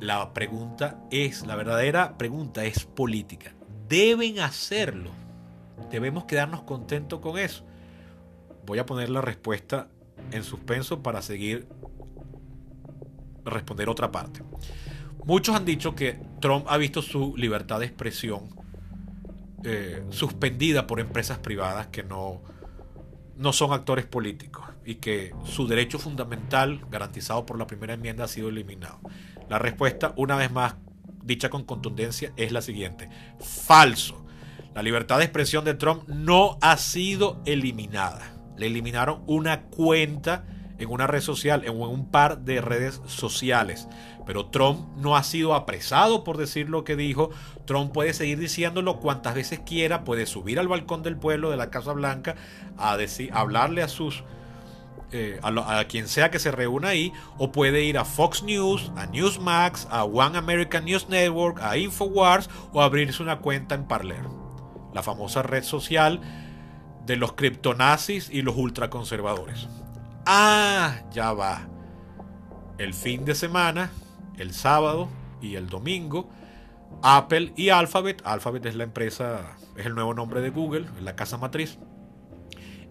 la pregunta es, la verdadera pregunta es política. Deben hacerlo. Debemos quedarnos contentos con eso. Voy a poner la respuesta en suspenso para seguir responder otra parte. Muchos han dicho que Trump ha visto su libertad de expresión eh, suspendida por empresas privadas que no, no son actores políticos y que su derecho fundamental garantizado por la primera enmienda ha sido eliminado. La respuesta, una vez más dicha con contundencia, es la siguiente. Falso. La libertad de expresión de Trump no ha sido eliminada. Le eliminaron una cuenta en una red social, en un par de redes sociales. Pero Trump no ha sido apresado por decir lo que dijo. Trump puede seguir diciéndolo cuantas veces quiera, puede subir al balcón del pueblo de la Casa Blanca a, decir, hablarle a sus eh, a, quien sea que se reúna ahí, o puede ir a Fox News, a Newsmax, a One American News Network, a Infowars o abrirse una cuenta en Parler, la famosa red social de los criptonazis y los ultraconservadores. Ah, ya va. El fin de semana, el sábado y el domingo, Apple y Alphabet, Alphabet es la empresa, es el nuevo nombre de Google, la casa matriz,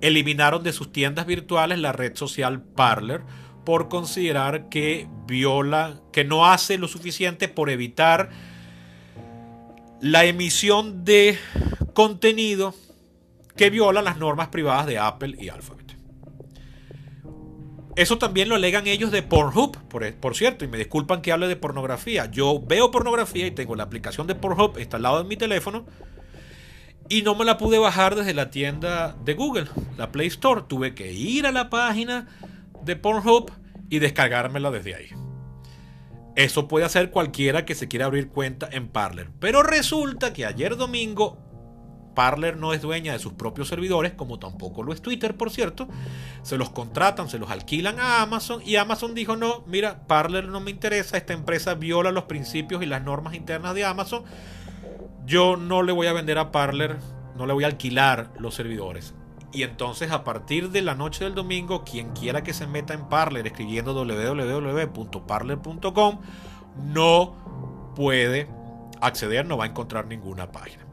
eliminaron de sus tiendas virtuales la red social Parler por considerar que viola, que no hace lo suficiente por evitar la emisión de contenido que viola las normas privadas de Apple y Alphabet. Eso también lo alegan ellos de Pornhub, por, por, cierto, y me disculpan que hable de pornografía. Yo veo pornografía y tengo la aplicación de Pornhub instalada en mi teléfono y no me la pude bajar desde la tienda de Google, la Play Store. Tuve que ir a la página de Pornhub y descargármela desde ahí. Eso puede hacer cualquiera que se quiera abrir cuenta en Parler. Pero resulta que ayer domingo Parler no es dueña de sus propios servidores, como tampoco lo es Twitter, por cierto. Se los contratan, se los alquilan a Amazon y Amazon dijo, no, mira, Parler no me interesa, esta empresa viola los principios y las normas internas de Amazon yo no le voy a vender a Parler, no le voy a alquilar los servidores. y entonces a partir de la noche del domingo, quien quiera que se meta en Parler escribiendo www.parler.com no puede acceder, no va a encontrar ninguna página.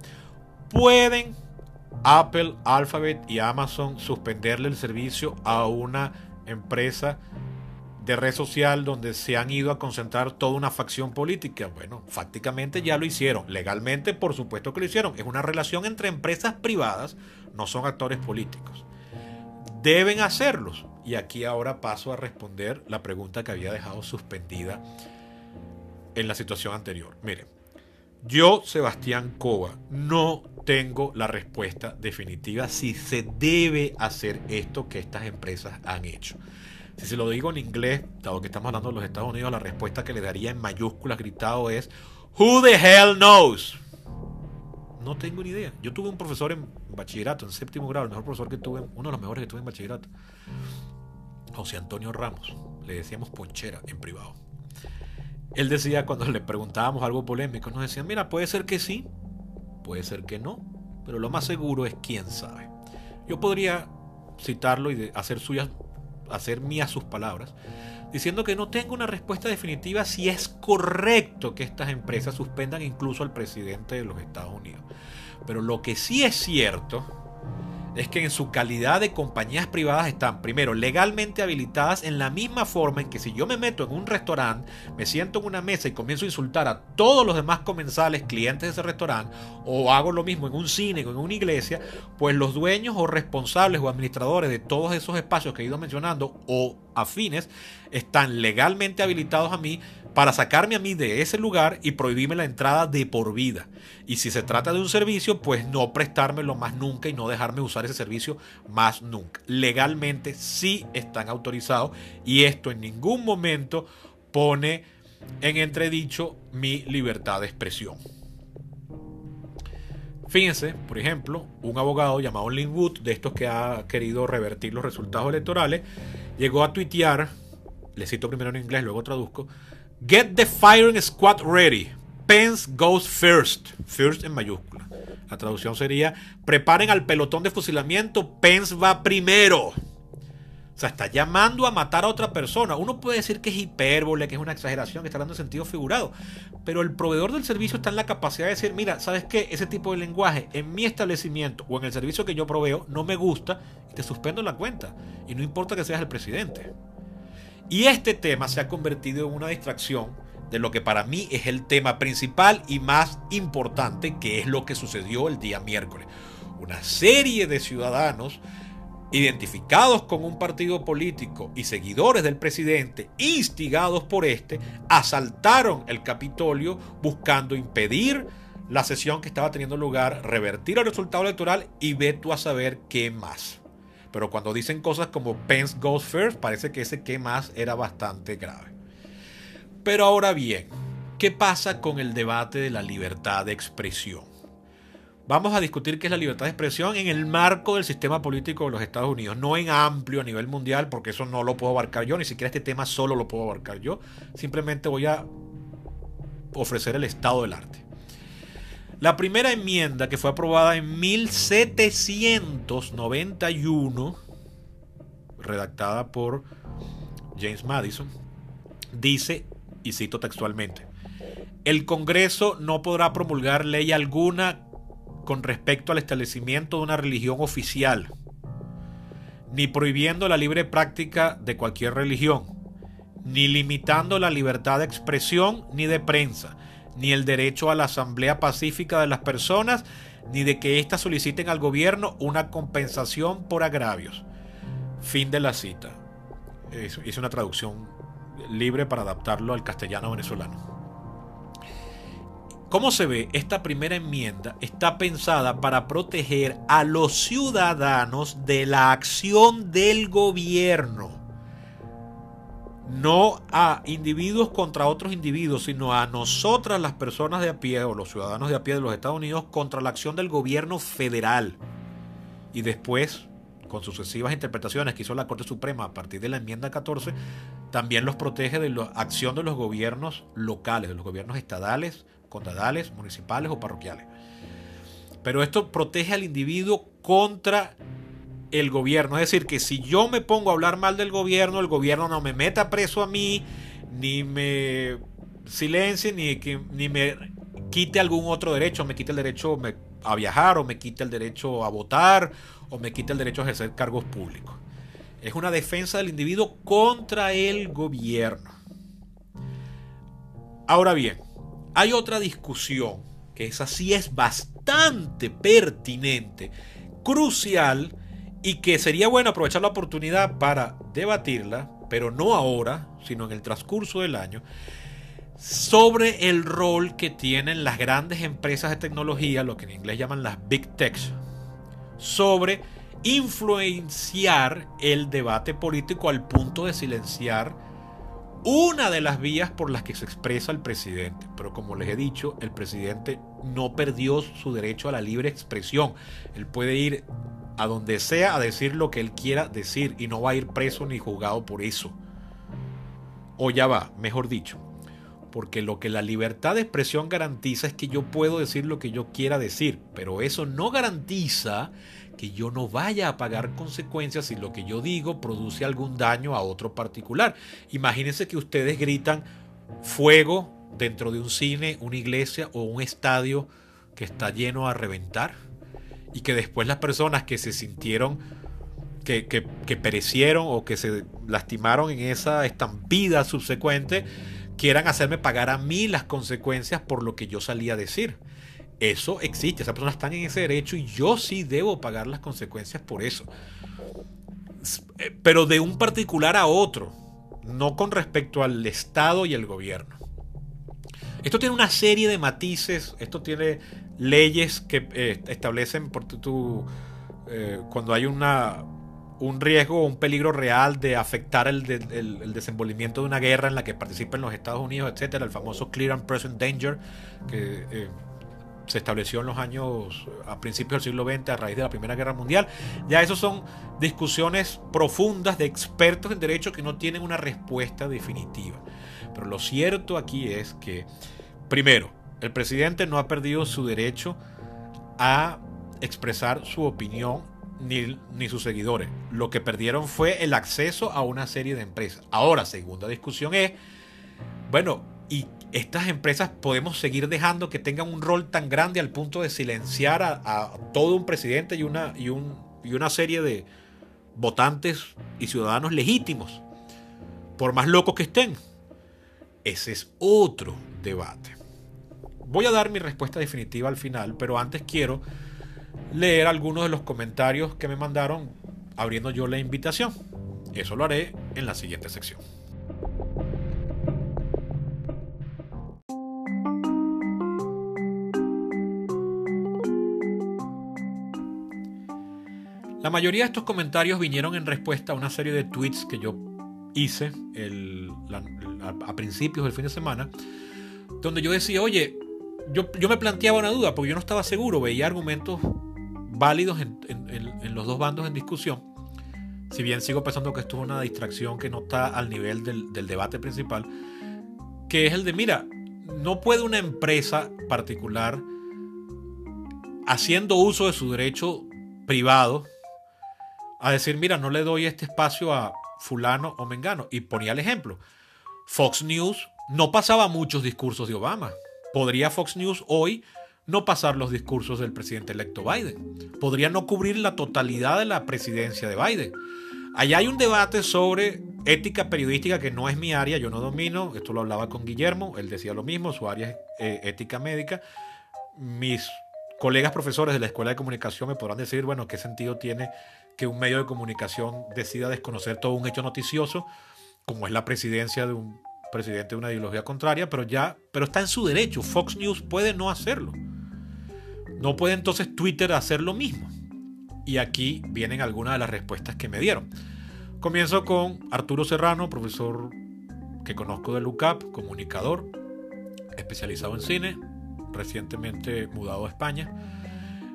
Pueden Apple, Alphabet y Amazon suspenderle el servicio a una empresa de red social donde se han ido a concentrar toda una facción política. Bueno, fácticamente ya lo hicieron. Legalmente, por supuesto que lo hicieron. Es una relación entre empresas privadas, no son actores políticos. Deben hacerlos. Y aquí ahora paso a responder la pregunta que había dejado suspendida en la situación anterior. Miren, yo, Sebastián Cova, no tengo la respuesta definitiva si se debe hacer esto que estas empresas han hecho. Si se lo digo en inglés, dado que estamos hablando de los Estados Unidos, la respuesta que le daría en mayúsculas gritado es Who the hell knows? No tengo ni idea. Yo tuve un profesor en bachillerato, en séptimo grado, el mejor profesor que tuve, uno de los mejores que tuve en bachillerato. José Antonio Ramos. Le decíamos ponchera en privado. Él decía cuando le preguntábamos algo polémico, nos decía, mira, puede ser que sí, puede ser que no, pero lo más seguro es quién sabe. Yo podría citarlo y hacer suyas hacer mías sus palabras, diciendo que no tengo una respuesta definitiva si es correcto que estas empresas suspendan incluso al presidente de los Estados Unidos. Pero lo que sí es cierto es que en su calidad de compañías privadas están, primero, legalmente habilitadas en la misma forma en que si yo me meto en un restaurante, me siento en una mesa y comienzo a insultar a todos los demás comensales, clientes de ese restaurante, o hago lo mismo en un cine o en una iglesia, pues los dueños o responsables o administradores de todos esos espacios que he ido mencionando o afines están legalmente habilitados a mí para sacarme a mí de ese lugar y prohibirme la entrada de por vida. Y si se trata de un servicio, pues no prestármelo más nunca y no dejarme usar ese servicio más nunca. Legalmente sí están autorizados y esto en ningún momento pone en entredicho mi libertad de expresión. Fíjense, por ejemplo, un abogado llamado Linwood, de estos que ha querido revertir los resultados electorales, llegó a tuitear, le cito primero en inglés, luego traduzco, Get the firing squad ready. Pence goes first. First en mayúscula. La traducción sería, preparen al pelotón de fusilamiento, Pence va primero. O sea, está llamando a matar a otra persona. Uno puede decir que es hipérbole, que es una exageración, que está hablando en sentido figurado. Pero el proveedor del servicio está en la capacidad de decir, mira, ¿sabes qué? Ese tipo de lenguaje en mi establecimiento o en el servicio que yo proveo no me gusta y te suspendo la cuenta. Y no importa que seas el presidente. Y este tema se ha convertido en una distracción de lo que para mí es el tema principal y más importante, que es lo que sucedió el día miércoles. Una serie de ciudadanos identificados con un partido político y seguidores del presidente, instigados por este, asaltaron el Capitolio buscando impedir la sesión que estaba teniendo lugar, revertir el resultado electoral y ve tú a saber qué más. Pero cuando dicen cosas como Pence goes first, parece que ese que más era bastante grave. Pero ahora bien, ¿qué pasa con el debate de la libertad de expresión? Vamos a discutir qué es la libertad de expresión en el marco del sistema político de los Estados Unidos, no en amplio a nivel mundial, porque eso no lo puedo abarcar yo, ni siquiera este tema solo lo puedo abarcar yo. Simplemente voy a ofrecer el estado del arte. La primera enmienda que fue aprobada en 1791, redactada por James Madison, dice, y cito textualmente, el Congreso no podrá promulgar ley alguna con respecto al establecimiento de una religión oficial, ni prohibiendo la libre práctica de cualquier religión, ni limitando la libertad de expresión ni de prensa, ni el derecho a la asamblea pacífica de las personas, ni de que éstas soliciten al gobierno una compensación por agravios. Fin de la cita. Hice una traducción libre para adaptarlo al castellano venezolano. ¿Cómo se ve? Esta primera enmienda está pensada para proteger a los ciudadanos de la acción del gobierno no a individuos contra otros individuos, sino a nosotras las personas de a pie o los ciudadanos de a pie de los Estados Unidos contra la acción del gobierno federal. Y después, con sucesivas interpretaciones que hizo la Corte Suprema a partir de la enmienda 14, también los protege de la acción de los gobiernos locales, de los gobiernos estadales, condadales, municipales o parroquiales. Pero esto protege al individuo contra el gobierno. Es decir, que si yo me pongo a hablar mal del gobierno, el gobierno no me meta preso a mí, ni me silencie, ni, ni me quite algún otro derecho, me quite el derecho a viajar, o me quite el derecho a votar, o me quite el derecho a ejercer cargos públicos. Es una defensa del individuo contra el gobierno. Ahora bien, hay otra discusión, que esa sí es bastante pertinente, crucial, y que sería bueno aprovechar la oportunidad para debatirla, pero no ahora, sino en el transcurso del año, sobre el rol que tienen las grandes empresas de tecnología, lo que en inglés llaman las Big Techs, sobre influenciar el debate político al punto de silenciar una de las vías por las que se expresa el presidente. Pero como les he dicho, el presidente no perdió su derecho a la libre expresión. Él puede ir a donde sea a decir lo que él quiera decir y no va a ir preso ni juzgado por eso. O ya va, mejor dicho. Porque lo que la libertad de expresión garantiza es que yo puedo decir lo que yo quiera decir, pero eso no garantiza que yo no vaya a pagar consecuencias si lo que yo digo produce algún daño a otro particular. Imagínense que ustedes gritan fuego dentro de un cine, una iglesia o un estadio que está lleno a reventar y que después las personas que se sintieron que, que, perecieron o que se lastimaron en esa estampida subsecuente quieran hacerme pagar a mí las consecuencias por lo que yo salía a decir. Eso existe, esas personas están en ese derecho y yo sí debo pagar las consecuencias por eso. Eh, pero de un particular a otro, no con respecto al Estado y el gobierno. Esto tiene una serie de matices, esto tiene leyes que eh, establecen por tu, eh, cuando hay una, un riesgo o un peligro real de afectar el, el, desenvolvimiento de una guerra en la que participen los Estados Unidos, etcétera, el famoso Clear and Present Danger, que se estableció en los años, a principios del siglo XX, a raíz de la Primera Guerra Mundial. Ya eso son discusiones profundas de expertos en derecho que no tienen una respuesta definitiva. Pero lo cierto aquí es que, primero, el presidente no ha perdido su derecho a expresar su opinión ni, ni, sus seguidores. Lo que perdieron fue el acceso a una serie de empresas. Ahora, segunda discusión es, bueno, ¿y estas empresas podemos seguir dejando que tengan un rol tan grande al punto de silenciar a, todo un presidente y una, y, un, y una serie de votantes y ciudadanos legítimos, por más locos que estén. Ese es otro debate. Voy a dar mi respuesta definitiva al final, pero antes quiero leer algunos de los comentarios que me mandaron abriendo yo la invitación. Eso lo haré en la siguiente sección. La mayoría de estos comentarios vinieron en respuesta a una serie de tweets que yo hice a principios del fin de semana, donde yo decía, oye, yo, yo, me planteaba una duda, porque yo no estaba seguro, veía argumentos válidos en, los dos bandos en discusión, si bien sigo pensando que esto es una distracción que no está al nivel del, del debate principal, que es el de, mira, no puede una empresa particular, haciendo uso de su derecho privado, a decir, mira, no le doy este espacio a fulano o mengano. Y ponía el ejemplo. Fox News no pasaba muchos discursos de Obama. Podría Fox News hoy no pasar los discursos del presidente electo Biden. Podría no cubrir la totalidad de la presidencia de Biden. Allá hay un debate sobre ética periodística que no es mi área, yo no domino. Esto lo hablaba con Guillermo, él decía lo mismo, su área es eh, ética médica. Mis colegas profesores de la Escuela de Comunicación me podrán decir, bueno, qué sentido tiene que un medio de comunicación decida desconocer todo un hecho noticioso, como es la presidencia de un presidente de una ideología contraria, pero ya, pero está en su derecho. Fox News puede no hacerlo. No puede entonces Twitter hacer lo mismo. Y aquí vienen algunas de las respuestas que me dieron. Comienzo con Arturo Serrano, profesor que conozco de LUCAP, comunicador, especializado en cine, recientemente mudado a España.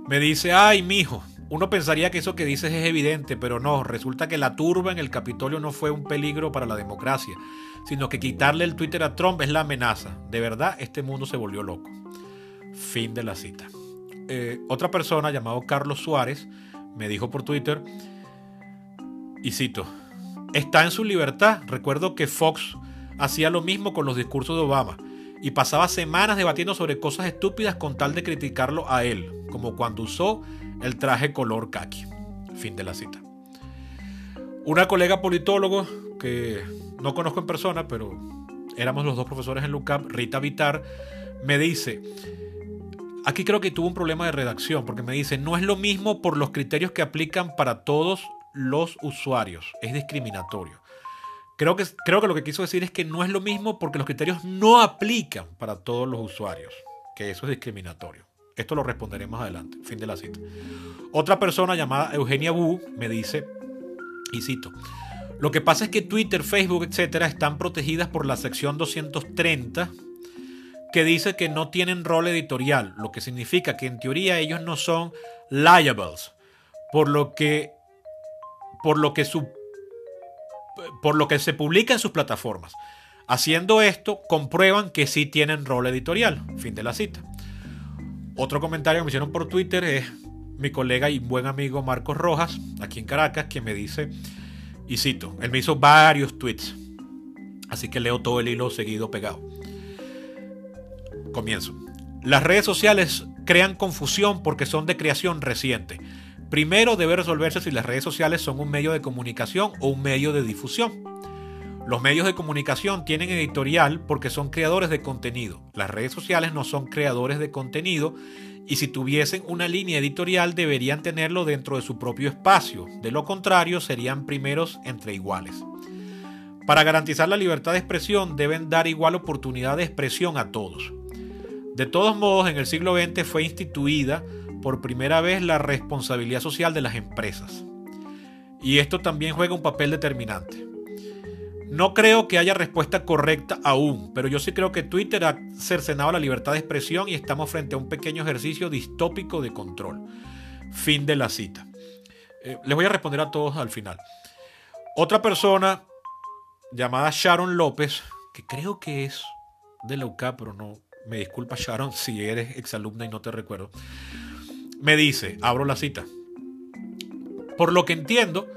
Me dice, ay, mijo, uno pensaría que eso que dices es evidente, pero no, resulta que la turba en el Capitolio no fue un peligro para la democracia, sino que quitarle el Twitter a Trump es la amenaza. De verdad, este mundo se volvió loco. Fin de la cita. Eh, otra persona llamado Carlos Suárez me dijo por Twitter, Y cito, está en su libertad. Recuerdo que Fox hacía lo mismo con los discursos de Obama y pasaba semanas debatiendo sobre cosas estúpidas con tal de criticarlo a él, como cuando usó el traje color khaki. Fin de la cita. Una colega politólogo que no conozco en persona, pero éramos los dos profesores en LUCAP, Rita Vitar, me dice, aquí creo que tuvo un problema de redacción, porque me dice, no es lo mismo por los criterios que aplican para todos los usuarios, es discriminatorio. Creo que, creo que lo que quiso decir es que no es lo mismo porque los criterios no aplican para todos los usuarios, que eso es discriminatorio. Esto lo responderé más adelante, fin de la cita. Otra persona llamada Eugenia Wu me dice, y cito, lo que pasa es que Twitter, Facebook, etcétera, están protegidas por la sección 230 que dice que no tienen rol editorial, lo que significa que en teoría ellos no son liables, por lo que por lo que su, por lo que se publica en sus plataformas. Haciendo esto, comprueban que sí tienen rol editorial. Fin de la cita. Otro comentario que me hicieron por Twitter es mi colega y buen amigo Marcos Rojas, aquí en Caracas, que me dice, y cito, él me hizo varios tweets, así que leo todo el hilo seguido pegado. Comienzo. Las redes sociales crean confusión porque son de creación reciente. Primero debe resolverse si las redes sociales son un medio de comunicación o un medio de difusión. Los medios de comunicación tienen editorial porque son creadores de contenido. Las redes sociales no son creadores de contenido y si tuviesen una línea editorial deberían tenerlo dentro de su propio espacio. De lo contrario serían primeros entre iguales. Para garantizar la libertad de expresión deben dar igual oportunidad de expresión a todos. De todos modos, en el siglo XX fue instituida por primera vez la responsabilidad social de las empresas. Y esto también juega un papel determinante. No creo que haya respuesta correcta aún, pero yo sí creo que Twitter ha cercenado la libertad de expresión y estamos frente a un pequeño ejercicio distópico de control. Fin de la cita. Eh, les voy a responder a todos al final. Otra persona llamada Sharon López, que creo que es de la UCA, pero no, me disculpa Sharon si eres exalumna y no te recuerdo, me dice, abro la cita, por lo que entiendo,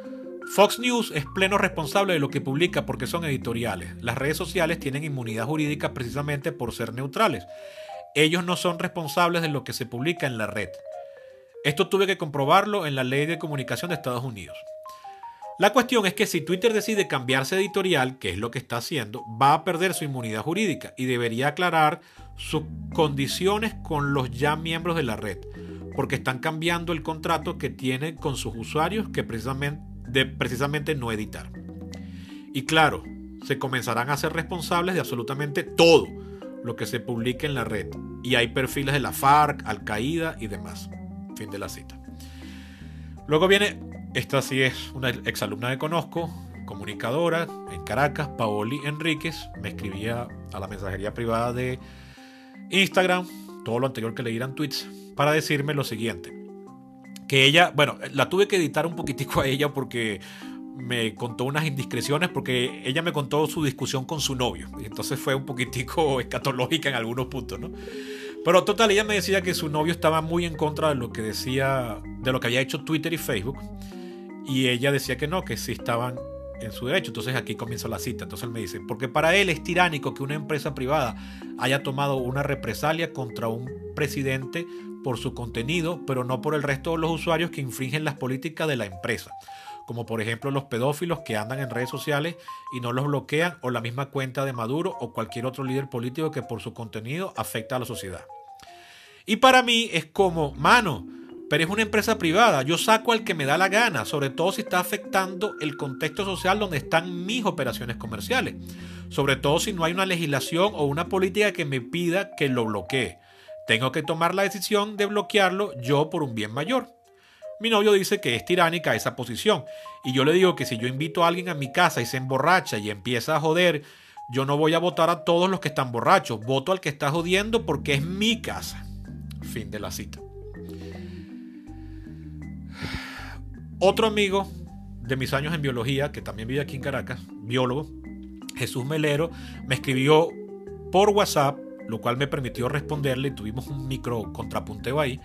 Fox News es pleno responsable de lo que publica porque son editoriales. Las redes sociales tienen inmunidad jurídica precisamente por ser neutrales. Ellos no son responsables de lo que se publica en la red. Esto tuve que comprobarlo en la ley de comunicación de Estados Unidos. La cuestión es que si Twitter decide cambiarse editorial, que es lo que está haciendo, va a perder su inmunidad jurídica y debería aclarar sus condiciones con los ya miembros de la red, porque están cambiando el contrato que tiene con sus usuarios que precisamente, de precisamente no editar. Y claro, se comenzarán a ser responsables de absolutamente todo lo que se publique en la red. Y hay perfiles de la FARC, Al Qaeda y demás. Fin de la cita. Luego viene esta sí es una exalumna que conozco, comunicadora en Caracas, Paoli Enríquez. Me escribía a la mensajería privada de Instagram, todo lo anterior que le dieran tweets, para decirme lo siguiente. Que ella, bueno, la tuve que editar un poquitico a ella porque me contó unas indiscreciones porque ella me contó su discusión con su novio. Y entonces fue un poquitico escatológica en algunos puntos, ¿no? Pero total, ella me decía que su novio estaba muy en contra de lo que decía, de lo que había hecho Twitter y Facebook y ella decía que no, que sí estaban en su derecho. Entonces aquí comienza la cita. Entonces él me dice, porque para él es tiránico que una empresa privada haya tomado una represalia contra un presidente por su contenido, pero no por el resto de los usuarios que infringen las políticas de la empresa. Como por ejemplo los pedófilos que andan en redes sociales y no los bloquean, o la misma cuenta de Maduro o cualquier otro líder político que por su contenido afecta a la sociedad. Y para mí es como, mano, pero es una empresa privada. Yo saco al que me da la gana, sobre todo si está afectando el contexto social donde están mis operaciones comerciales. Sobre todo si no hay una legislación o una política que me pida que lo bloquee. Tengo que tomar la decisión de bloquearlo yo por un bien mayor. Mi novio dice que es tiránica esa posición. Y yo le digo que si yo invito a alguien a mi casa y se emborracha y empieza a joder, yo no voy a votar a todos los que están borrachos. Voto al que está jodiendo porque es mi casa. Fin de la cita. Otro amigo de mis años en biología, que también vive aquí en Caracas, biólogo, Jesús Melero, me escribió por WhatsApp lo cual me permitió responderle y tuvimos un micro contrapunteo ahí.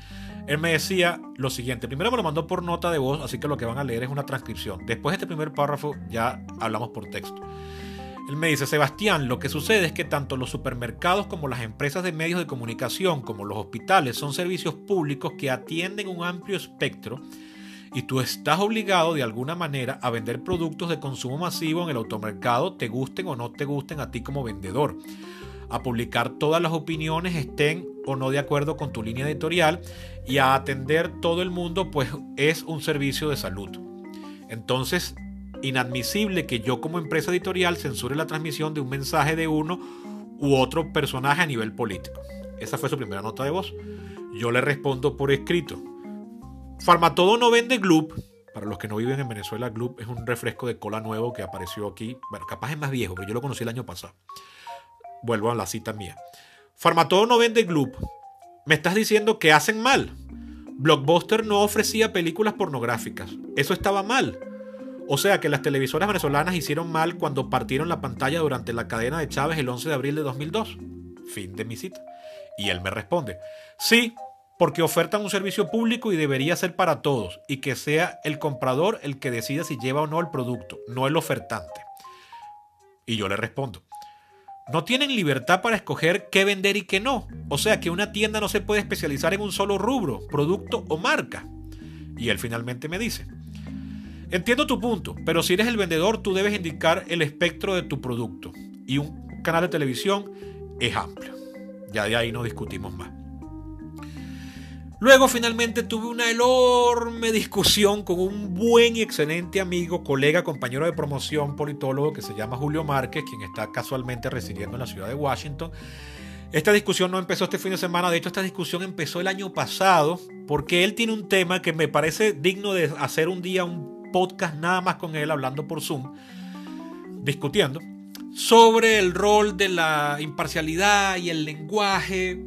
Él me decía lo siguiente, primero me lo mandó por nota de voz, así que lo que van a leer es una transcripción. Después de este primer párrafo ya hablamos por texto. Él me dice, Sebastián, lo que sucede es que tanto los supermercados como las empresas de medios de comunicación, como los hospitales, son servicios públicos que atienden un amplio espectro y tú estás obligado de alguna manera a vender productos de consumo masivo en el automercado, te gusten o no te gusten a ti como vendedor, a publicar todas las opiniones, estén o no de acuerdo con tu línea editorial y a atender todo el mundo, pues es un servicio de salud. Entonces, inadmisible que yo como empresa editorial censure la transmisión de un mensaje de uno u otro personaje a nivel político. Esa fue su primera nota de voz. Yo le respondo por escrito. Farmatodo no vende Gloop. Para los que no viven en Venezuela, Gloop es un refresco de cola nuevo que apareció aquí. Bueno, capaz es más viejo, pero yo lo conocí el año pasado. Vuelvo a la cita mía. Farmatodo no vende Gloop. Me estás diciendo que hacen mal. Blockbuster no ofrecía películas pornográficas. Eso estaba mal. O sea que las televisoras venezolanas hicieron mal cuando partieron la pantalla durante la cadena de Chávez el 11 de abril de 2002. Fin de mi cita. Y él me responde, sí, porque ofertan un servicio público y debería ser para todos, y que sea el comprador el que decida si lleva o no el producto, no el ofertante. Y yo le respondo, no tienen libertad para escoger qué vender y qué no. O sea que una tienda no se puede especializar en un solo rubro, producto o marca. Y él finalmente me dice, Entiendo tu punto, pero si eres el vendedor, tú debes indicar el espectro de tu producto. Y un canal de televisión es amplio. Ya de ahí no discutimos más. Luego finalmente tuve una enorme discusión con un buen y excelente amigo, colega, compañero de promoción, politólogo que se llama Julio Márquez, quien está casualmente residiendo en la ciudad de Washington. Esta discusión no empezó este fin de semana, de hecho esta discusión empezó el año pasado, porque él tiene un tema que me parece digno de hacer un día un podcast nada más con él hablando por Zoom, discutiendo sobre el rol de la imparcialidad y el lenguaje.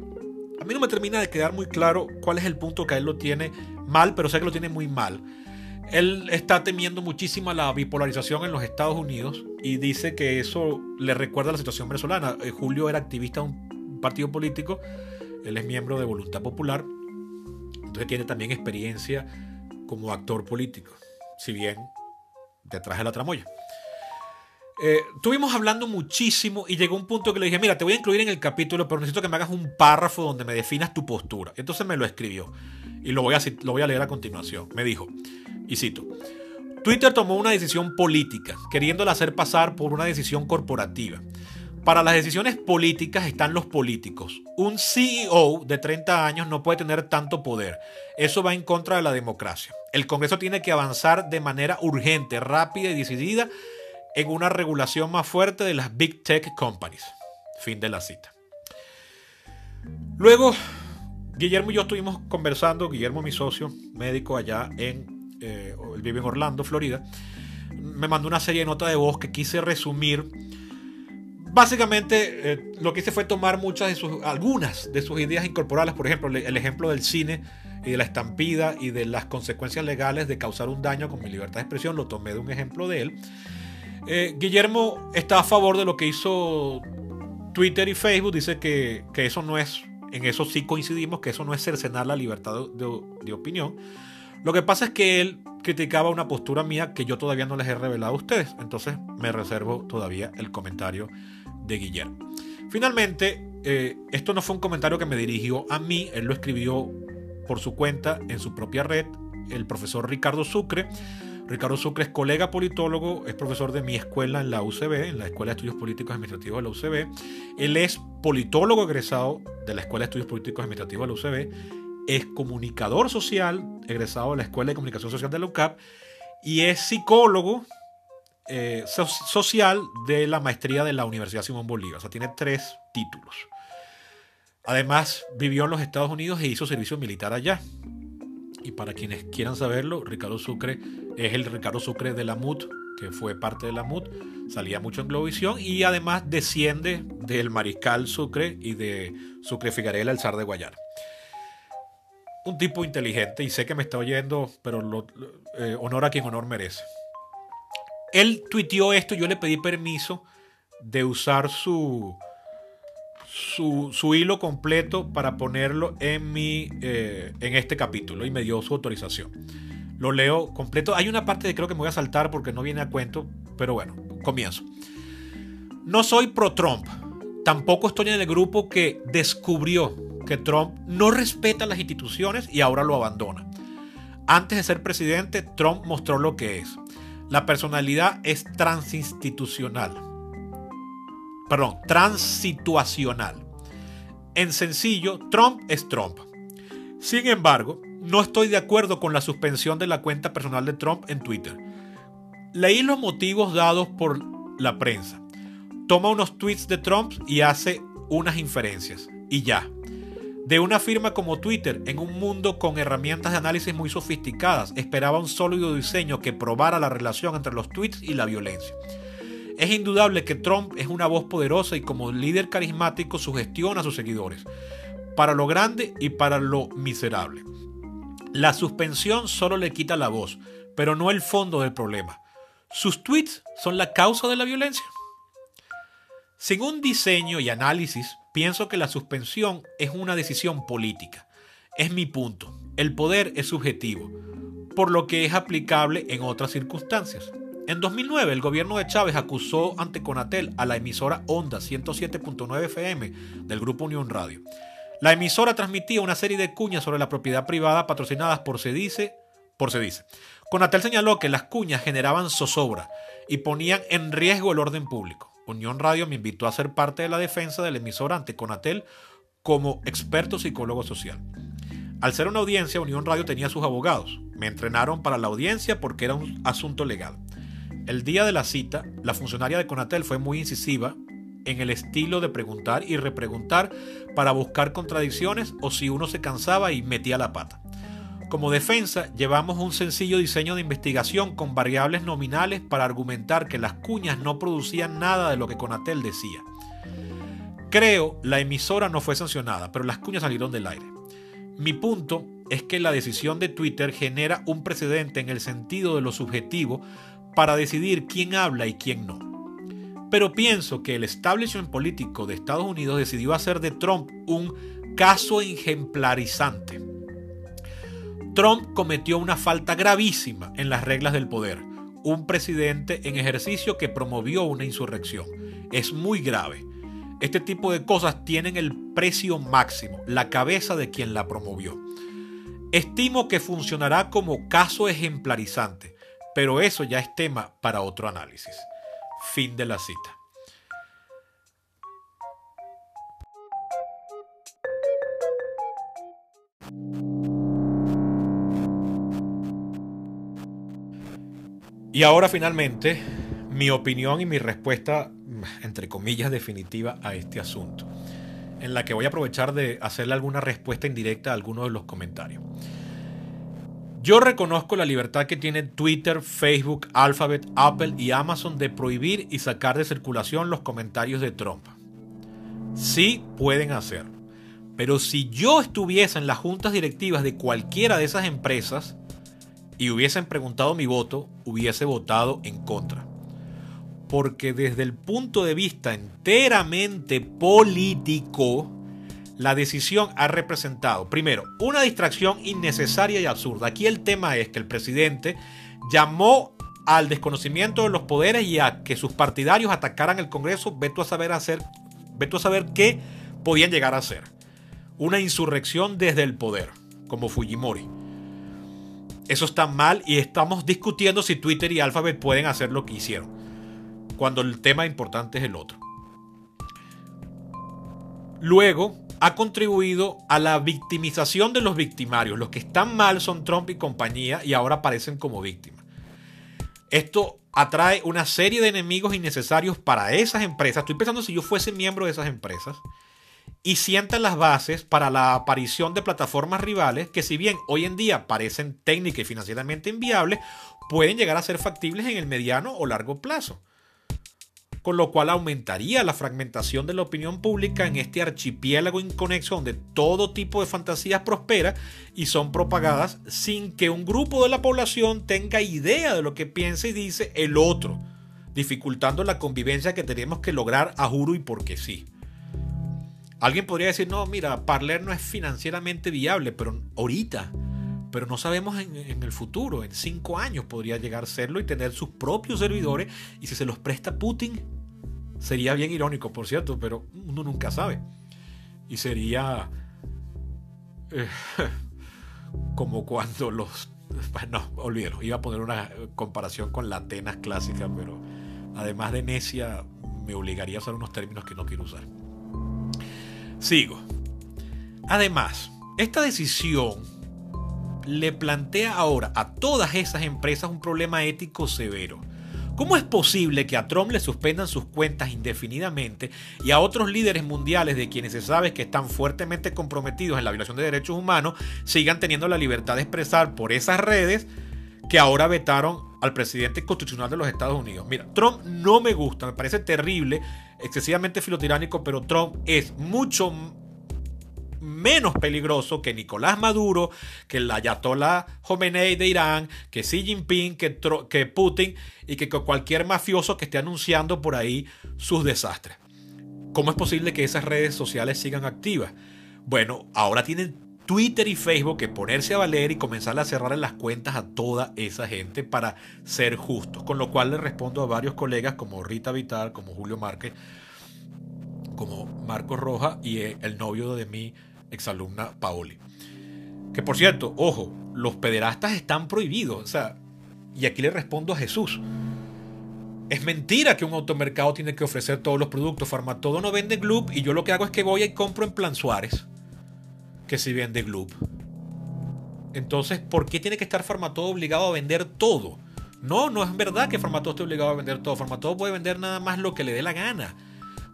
A mí no me termina de quedar muy claro cuál es el punto que él lo tiene mal, pero sé que lo tiene muy mal. Él está temiendo muchísimo la bipolarización en los Estados Unidos y dice que eso le recuerda la situación venezolana. Eh, Julio era activista de un partido político, él es miembro de Voluntad Popular, entonces tiene también experiencia como actor político si bien detrás de la tramoya. Eh, estuvimos hablando muchísimo y llegó un punto que le dije, mira, te voy a incluir en el capítulo, pero necesito que me hagas un párrafo donde me definas tu postura. Entonces me lo escribió y lo voy a, lo voy a leer a continuación. Me dijo, y cito, Twitter tomó una decisión política, queriéndola hacer pasar por una decisión corporativa. Para las decisiones políticas están los políticos. Un CEO de 30 años no puede tener tanto poder. Eso va en contra de la democracia. El Congreso tiene que avanzar de manera urgente, rápida y decidida en una regulación más fuerte de las Big Tech Companies. Fin de la cita. Luego, Guillermo y yo estuvimos conversando, Guillermo mi socio, médico allá en, eh, él vive en Orlando, Florida, me mandó una serie de notas de voz que quise resumir Básicamente eh, lo que hice fue tomar muchas de sus, algunas de sus ideas, incorporarlas, por ejemplo, el ejemplo del cine y de la estampida y de las consecuencias legales de causar un daño con mi libertad de expresión, lo tomé de un ejemplo de él. Eh, Guillermo está a favor de lo que hizo Twitter y Facebook, dice que, eso no es, en eso sí coincidimos, que eso no es cercenar la libertad de, de opinión. Lo que pasa es que él criticaba una postura mía que yo todavía no les he revelado a ustedes, entonces me reservo todavía el comentario de Guillermo. Finalmente, eh, esto no fue un comentario que me dirigió a mí, él lo escribió por su cuenta en su propia red, el profesor Ricardo Sucre. Ricardo Sucre es colega politólogo, es profesor de mi escuela en la UCB, en la Escuela de Estudios Políticos Administrativos de la UCB. Él es politólogo egresado de la Escuela de Estudios Políticos Administrativos de la UCB. Es comunicador social, egresado de la Escuela de Comunicación Social de la UCAP. Y es psicólogo eh, social de la maestría de la Universidad Simón Bolívar. O sea, tiene tres títulos. Además, vivió en los Estados Unidos e hizo servicio militar allá. Y para quienes quieran saberlo, Ricardo Sucre es el Ricardo Sucre de la MUT, que fue parte de la MUT, salía mucho en Globovisión y además desciende del mariscal Sucre y de Sucre Figarela, el zar de Guayana. Un tipo inteligente y sé que me está oyendo, pero lo, eh, honor a quien honor merece. Él tuiteó esto, yo le pedí permiso de usar su, su, hilo completo para ponerlo en, mi, eh, en este capítulo y me dio su autorización. Lo leo completo. Hay una parte que creo que me voy a saltar porque no viene a cuento, pero bueno, comienzo. No soy pro Trump. Tampoco estoy en el grupo que descubrió que Trump no respeta las instituciones y ahora lo abandona. Antes de ser presidente, Trump mostró lo que es. La personalidad es transinstitucional. Perdón, transituacional. En sencillo, Trump es Trump. Sin embargo, no estoy de acuerdo con la suspensión de la cuenta personal de Trump en Twitter. Leí los motivos dados por la prensa. Toma unos tweets de Trump y hace unas inferencias. Y ya. De una firma como Twitter, en un mundo con herramientas de análisis muy sofisticadas, esperaba un sólido diseño que probara la relación entre los tweets y la violencia. Es indudable que Trump es una voz poderosa y como líder carismático sugestiona a sus seguidores, para lo grande y para lo miserable. La suspensión solo le quita la voz, pero no el fondo del problema. ¿Sus tweets son la causa de la violencia? Un diseño y análisis, pienso que la suspensión es una decisión política. Es mi punto. El poder es subjetivo, por lo que es aplicable en otras circunstancias. En 2009, el gobierno de Chávez acusó ante Conatel a la emisora Onda 107.9 FM del grupo Unión Radio. La emisora transmitía una serie de cuñas sobre la propiedad privada patrocinadas por Cedice. Por Cedice. Conatel señaló que las cuñas generaban zozobra y ponían en riesgo el orden público. Unión Radio me invitó a ser parte de la defensa del emisor ante Conatel como experto psicólogo social. Al ser una audiencia, Unión Radio tenía sus abogados. Me entrenaron para la audiencia porque era un asunto legal. El día de la cita, la funcionaria de Conatel fue muy incisiva en el estilo de preguntar y repreguntar para buscar contradicciones o si uno se cansaba y metía la pata. Como defensa, llevamos un sencillo diseño de investigación con variables nominales para argumentar que las cuñas no producían nada de lo que Conatel decía. Creo la emisora no fue sancionada, pero las cuñas salieron del aire. Mi punto es que la decisión de Twitter genera un precedente en el sentido de lo subjetivo para decidir quién habla y quién no. Pero pienso que el establishment político de Estados Unidos decidió hacer de Trump un caso ejemplarizante Trump cometió una falta gravísima en las reglas del poder. Un presidente en ejercicio que promovió una insurrección. Es muy grave. Este tipo de cosas tienen el precio máximo, la cabeza de quien la promovió. Estimo que funcionará como caso ejemplarizante, pero eso ya es tema para otro análisis. Fin de la cita. Y ahora finalmente, mi opinión y mi respuesta, entre comillas, definitiva a este asunto, en la que voy a aprovechar de hacerle alguna respuesta indirecta a algunos de los comentarios. Yo reconozco la libertad que tiene Twitter, Facebook, Alphabet, Apple y Amazon de prohibir y sacar de circulación los comentarios de Trump. Sí pueden hacerlo. Pero si yo estuviese en las juntas directivas de cualquiera de esas empresas, y hubiesen preguntado mi voto, hubiese votado en contra. Porque desde el punto de vista enteramente político, la decisión ha representado, primero, una distracción innecesaria y absurda. Aquí el tema es que el presidente llamó al desconocimiento de los poderes y a que sus partidarios atacaran el Congreso, veto a saber hacer, veto a saber qué podían llegar a hacer. Una insurrección desde el poder, como Fujimori. Eso está mal y estamos discutiendo si Twitter y Alphabet pueden hacer lo que hicieron, cuando el tema importante es el otro. Luego, ha contribuido a la victimización de los victimarios. Los que están mal son Trump y compañía y ahora aparecen como víctimas. Esto atrae una serie de enemigos innecesarios para esas empresas. Estoy pensando si yo fuese miembro de esas empresas y sientan las bases para la aparición de plataformas rivales que si bien hoy en día parecen técnicas y financieramente inviables, pueden llegar a ser factibles en el mediano o largo plazo. Con lo cual aumentaría la fragmentación de la opinión pública en este archipiélago inconexo donde todo tipo de fantasías prospera y son propagadas sin que un grupo de la población tenga idea de lo que piensa y dice el otro, dificultando la convivencia que tenemos que lograr a juro y porque sí. Alguien podría decir, no, mira, Parler no es financieramente viable, pero ahorita, pero no sabemos en, el futuro, en cinco años podría llegar a serlo y tener sus propios servidores, y si se los presta Putin, sería bien irónico, por cierto, pero uno nunca sabe. Y sería eh, como cuando los... Bueno, olvídalo, iba a poner una comparación con la Atenas clásica, pero además de necia, me obligaría a usar unos términos que no quiero usar. Sigo. Además, esta decisión le plantea ahora a todas esas empresas un problema ético severo. ¿Cómo es posible que a Trump le suspendan sus cuentas indefinidamente y a otros líderes mundiales de quienes se sabe que están fuertemente comprometidos en la violación de derechos humanos sigan teniendo la libertad de expresar por esas redes que ahora vetaron al presidente constitucional de los Estados Unidos? Mira, Trump no me gusta, me parece terrible, excesivamente filotiránico, pero Trump es mucho menos peligroso que Nicolás Maduro, que el Ayatollah Khomeini de Irán, que Xi Jinping, que, que Putin y que cualquier mafioso que esté anunciando por ahí sus desastres. ¿Cómo es posible que esas redes sociales sigan activas? Bueno, ahora tienen Twitter y Facebook que ponerse a valer y comenzar a cerrar las cuentas a toda esa gente para ser justos. Con lo cual le respondo a varios colegas como Rita Vital, como Julio Márquez, como Marcos Roja y el novio de mi exalumna Paoli. Que por cierto, ojo, los pederastas están prohibidos. O sea, y aquí le respondo a Jesús. Es mentira que un automercado tiene que ofrecer todos los productos. Farmatodo no vende Gloop y yo lo que hago es que voy y compro en Plan Suárez, que si vende Gloop. Entonces, ¿por qué tiene que estar Farmatodo obligado a vender todo? No, no es verdad que Farmatodo esté obligado a vender todo. Farmatodo puede vender nada más lo que le dé la gana.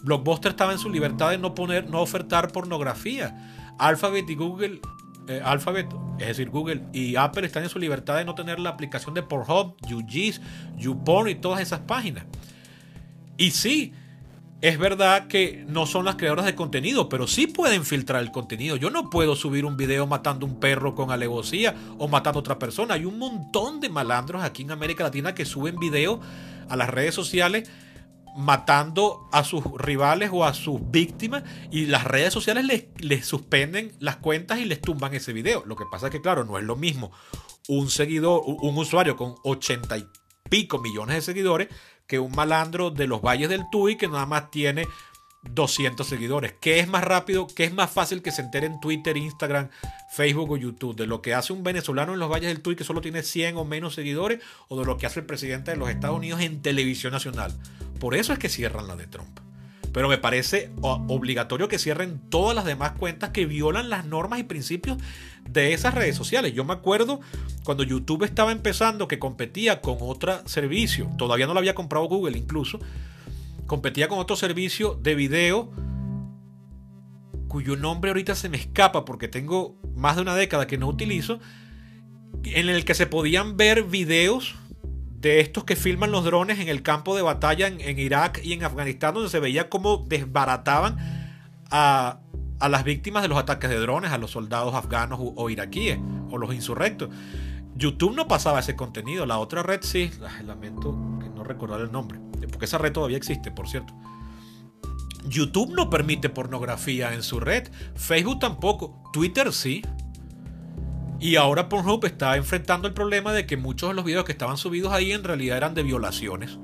Blockbuster estaba en su libertad de no poner, no ofertar pornografía. Alphabet y Google, eh, Alphabet, es decir, Google y Apple están en su libertad de no tener la aplicación de Pornhub, UG's, YouPorn y todas esas páginas. Y sí, es verdad que no son las creadoras de contenido, pero sí pueden filtrar el contenido. Yo no puedo subir un video matando un perro con alevosía o matando a otra persona. Hay un montón de malandros aquí en América Latina que suben videos a las redes sociales matando a sus rivales o a sus víctimas y las redes sociales les, suspenden las cuentas y les tumban ese video. Lo que pasa es que, claro, no es lo mismo un seguidor, un usuario con ochenta y pico millones de seguidores que un malandro de los valles del Tuy que nada más tiene 200 seguidores. ¿Qué es más rápido? ¿Qué es más fácil que se entere en Twitter, Instagram, Facebook o YouTube? ¿De lo que hace un venezolano en los valles del Tuy que solo tiene 100 o menos seguidores? ¿O de lo que hace el presidente de los Estados Unidos en televisión nacional? Por eso es que cierran la de Trump. Pero me parece obligatorio que cierren todas las demás cuentas que violan las normas y principios de esas redes sociales. Yo me acuerdo cuando YouTube estaba empezando que competía con otro servicio, todavía no lo había comprado Google incluso, competía con otro servicio de video cuyo nombre ahorita se me escapa porque tengo más de una década que no utilizo, en el que se podían ver videos de estos que filman los drones en el campo de batalla en, Irak y en Afganistán, donde se veía cómo desbarataban a, las víctimas de los ataques de drones, a los soldados afganos o, iraquíes, o los insurrectos. YouTube no pasaba ese contenido, la otra red sí, lamento que no recordar el nombre, porque esa red todavía existe, por cierto. YouTube no permite pornografía en su red, Facebook tampoco, Twitter sí. Y ahora Pornhub está enfrentando el problema de que muchos de los videos que estaban subidos ahí en realidad eran de violaciones.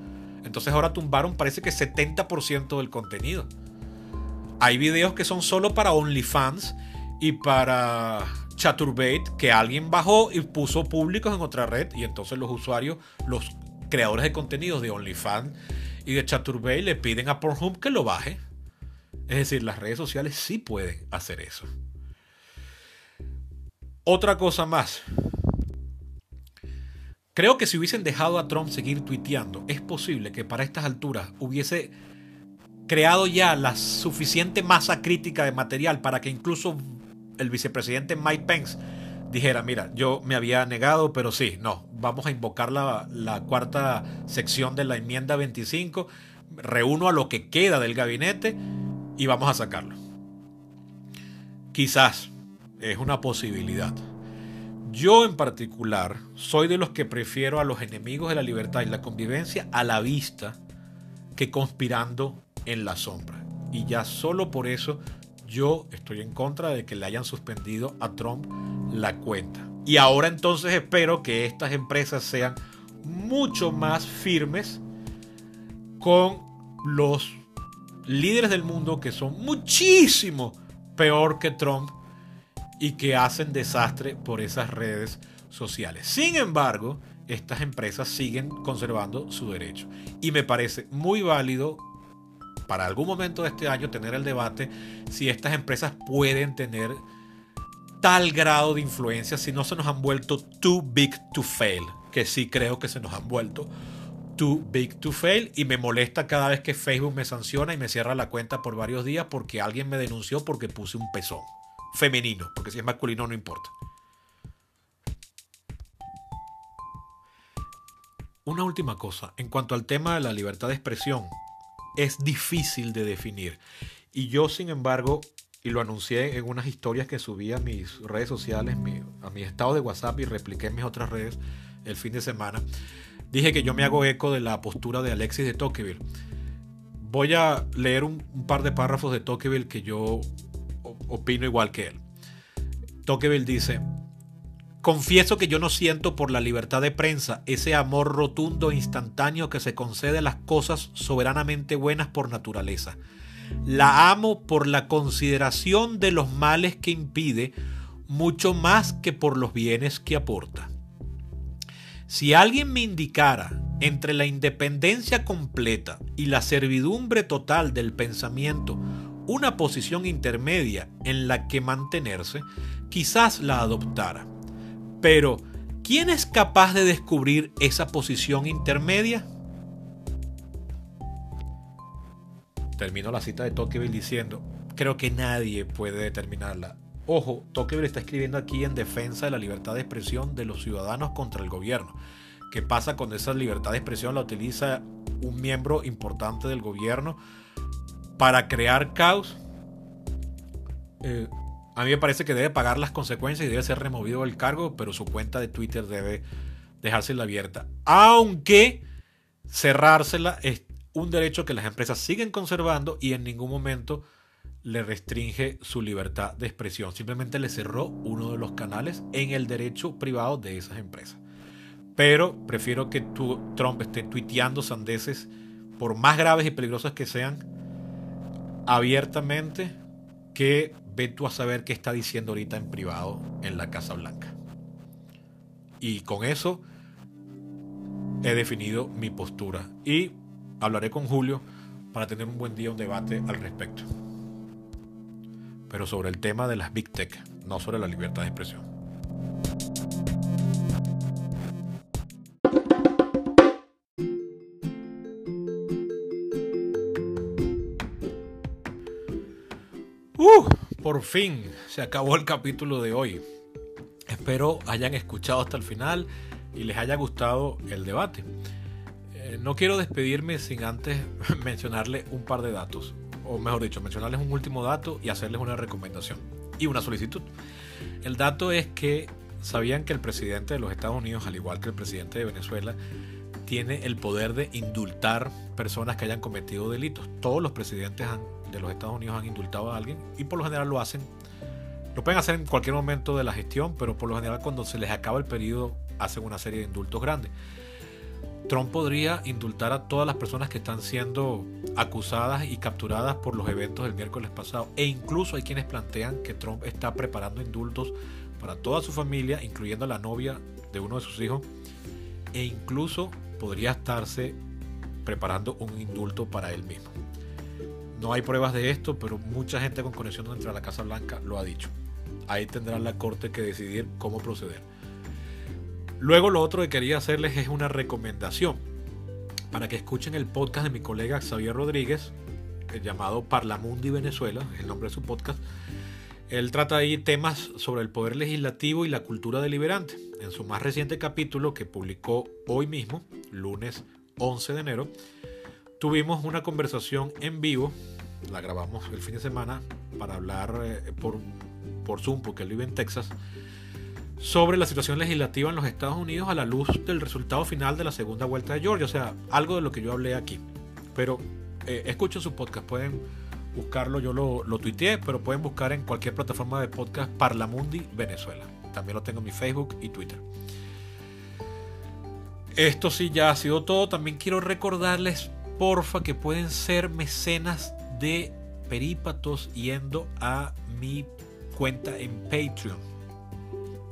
Entonces ahora tumbaron parece que 70% del contenido. Hay videos que son solo para OnlyFans y para Chaturbate que alguien bajó y puso públicos en otra red y entonces los usuarios, los creadores de contenidos de OnlyFans y de Chaturbate le piden a Pornhub que lo baje. Es decir, las redes sociales sí pueden hacer eso. Otra cosa más. Creo que si hubiesen dejado a Trump seguir tuiteando, es posible que para estas alturas hubiese creado ya la suficiente masa crítica de material para que incluso el vicepresidente Mike Pence dijera, mira, yo me había negado, pero sí, no, vamos a invocar la, la cuarta sección de la enmienda 25, reúno a lo que queda del gabinete y vamos a sacarlo. Quizás, es una posibilidad. Yo en particular soy de los que prefiero a los enemigos de la libertad y la convivencia a la vista que conspirando en la sombra. Y ya solo por eso yo estoy en contra de que le hayan suspendido a Trump la cuenta. Y ahora entonces espero que estas empresas sean mucho más firmes con los líderes del mundo que son muchísimo peor que Trump y que hacen desastre por esas redes sociales. Sin embargo, estas empresas siguen conservando su derecho. Y me parece muy válido para algún momento de este año tener el debate si estas empresas pueden tener tal grado de influencia si no se nos han vuelto too big to fail, que sí creo que se nos han vuelto too big to fail y me molesta cada vez que Facebook me sanciona y me cierra la cuenta por varios días porque alguien me denunció porque puse un pezón femenino, porque si es masculino no importa. Una última cosa, en cuanto al tema de la libertad de expresión, es difícil de definir. Y yo, sin embargo, y lo anuncié en unas historias que subí a mis redes sociales, a mi estado de WhatsApp y repliqué en mis otras redes el fin de semana, dije que yo me hago eco de la postura de Alexis de Tocqueville. Voy a leer un, un par de párrafos de Tocqueville que yo opino igual que él. Tocqueville dice, Confieso que yo no siento por la libertad de prensa ese amor rotundo e instantáneo que se concede a las cosas soberanamente buenas por naturaleza. La amo por la consideración de los males que impide, mucho más que por los bienes que aporta. Si alguien me indicara entre la independencia completa y la servidumbre total del pensamiento una posición intermedia en la que mantenerse, quizás la adoptara pero, ¿quién es capaz de descubrir esa posición intermedia? Termino la cita de Tocqueville diciendo, creo que nadie puede determinarla. Ojo, Tocqueville está escribiendo aquí en defensa de la libertad de expresión de los ciudadanos contra el gobierno. ¿Qué pasa cuando esa libertad de expresión la utiliza un miembro importante del gobierno para crear caos? Eh, a mí me parece que debe pagar las consecuencias y debe ser removido del cargo, pero su cuenta de Twitter debe dejársela abierta. Aunque cerrársela es un derecho que las empresas siguen conservando y en ningún momento le restringe su libertad de expresión. Simplemente le cerró uno de los canales en el derecho privado de esas empresas. Pero prefiero que tu, Trump esté tuiteando sandeces, por más graves y peligrosas que sean, abiertamente, que ve tú a saber qué está diciendo ahorita en privado en la Casa Blanca. Y con eso he definido mi postura. Y hablaré con Julio para tener un buen día, un debate al respecto. Pero sobre el tema de las Big Tech, no sobre la libertad de expresión. Por fin se acabó el capítulo de hoy. Espero hayan escuchado hasta el final y les haya gustado el debate. Eh, no quiero despedirme sin antes mencionarles un par de datos, o mejor dicho, mencionarles un último dato y hacerles una recomendación y una solicitud. El dato es que sabían que el presidente de los Estados Unidos, al igual que el presidente de Venezuela, tiene el poder de indultar personas que hayan cometido delitos. Todos los presidentes han de los Estados Unidos han indultado a alguien y por lo general lo hacen. Lo pueden hacer en cualquier momento de la gestión, pero por lo general cuando se les acaba el periodo hacen una serie de indultos grandes. Trump podría indultar a todas las personas que están siendo acusadas y capturadas por los eventos del miércoles pasado. E incluso hay quienes plantean que Trump está preparando indultos para toda su familia, incluyendo a la novia de uno de sus hijos. E incluso podría estarse preparando un indulto para él mismo. No hay pruebas de esto, pero mucha gente con conexión dentro de la Casa Blanca lo ha dicho. Ahí tendrá la Corte que decidir cómo proceder. Luego lo otro que quería hacerles es una recomendación para que escuchen el podcast de mi colega Xavier Rodríguez, el llamado Parlamundi Venezuela, es el nombre de su podcast. Él trata ahí temas sobre el poder legislativo y la cultura deliberante. En su más reciente capítulo que publicó hoy mismo, lunes 11 de enero, tuvimos una conversación en vivo, la grabamos el fin de semana para hablar eh, por, por Zoom, porque él vive en Texas, sobre la situación legislativa en los Estados Unidos a la luz del resultado final de la segunda vuelta de Georgia, o sea, algo de lo que yo hablé aquí. Pero eh, escuchen su podcast, pueden buscarlo, yo lo, lo tuiteé, pero pueden buscar en cualquier plataforma de podcast Parlamundi Venezuela. También lo tengo en mi Facebook y Twitter. Esto sí ya ha sido todo. También quiero recordarles, porfa, que pueden ser mecenas de Perípatos yendo a mi cuenta en Patreon.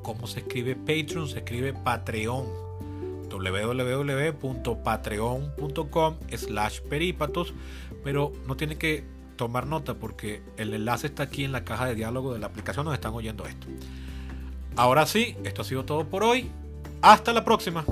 ¿Cómo se escribe Patreon? Se escribe Patreon. www.patreon.com slash perípatos. Pero no tienen que tomar nota porque el enlace está aquí en la caja de diálogo de la aplicación donde están oyendo esto. Ahora sí, esto ha sido todo por hoy. Hasta la próxima.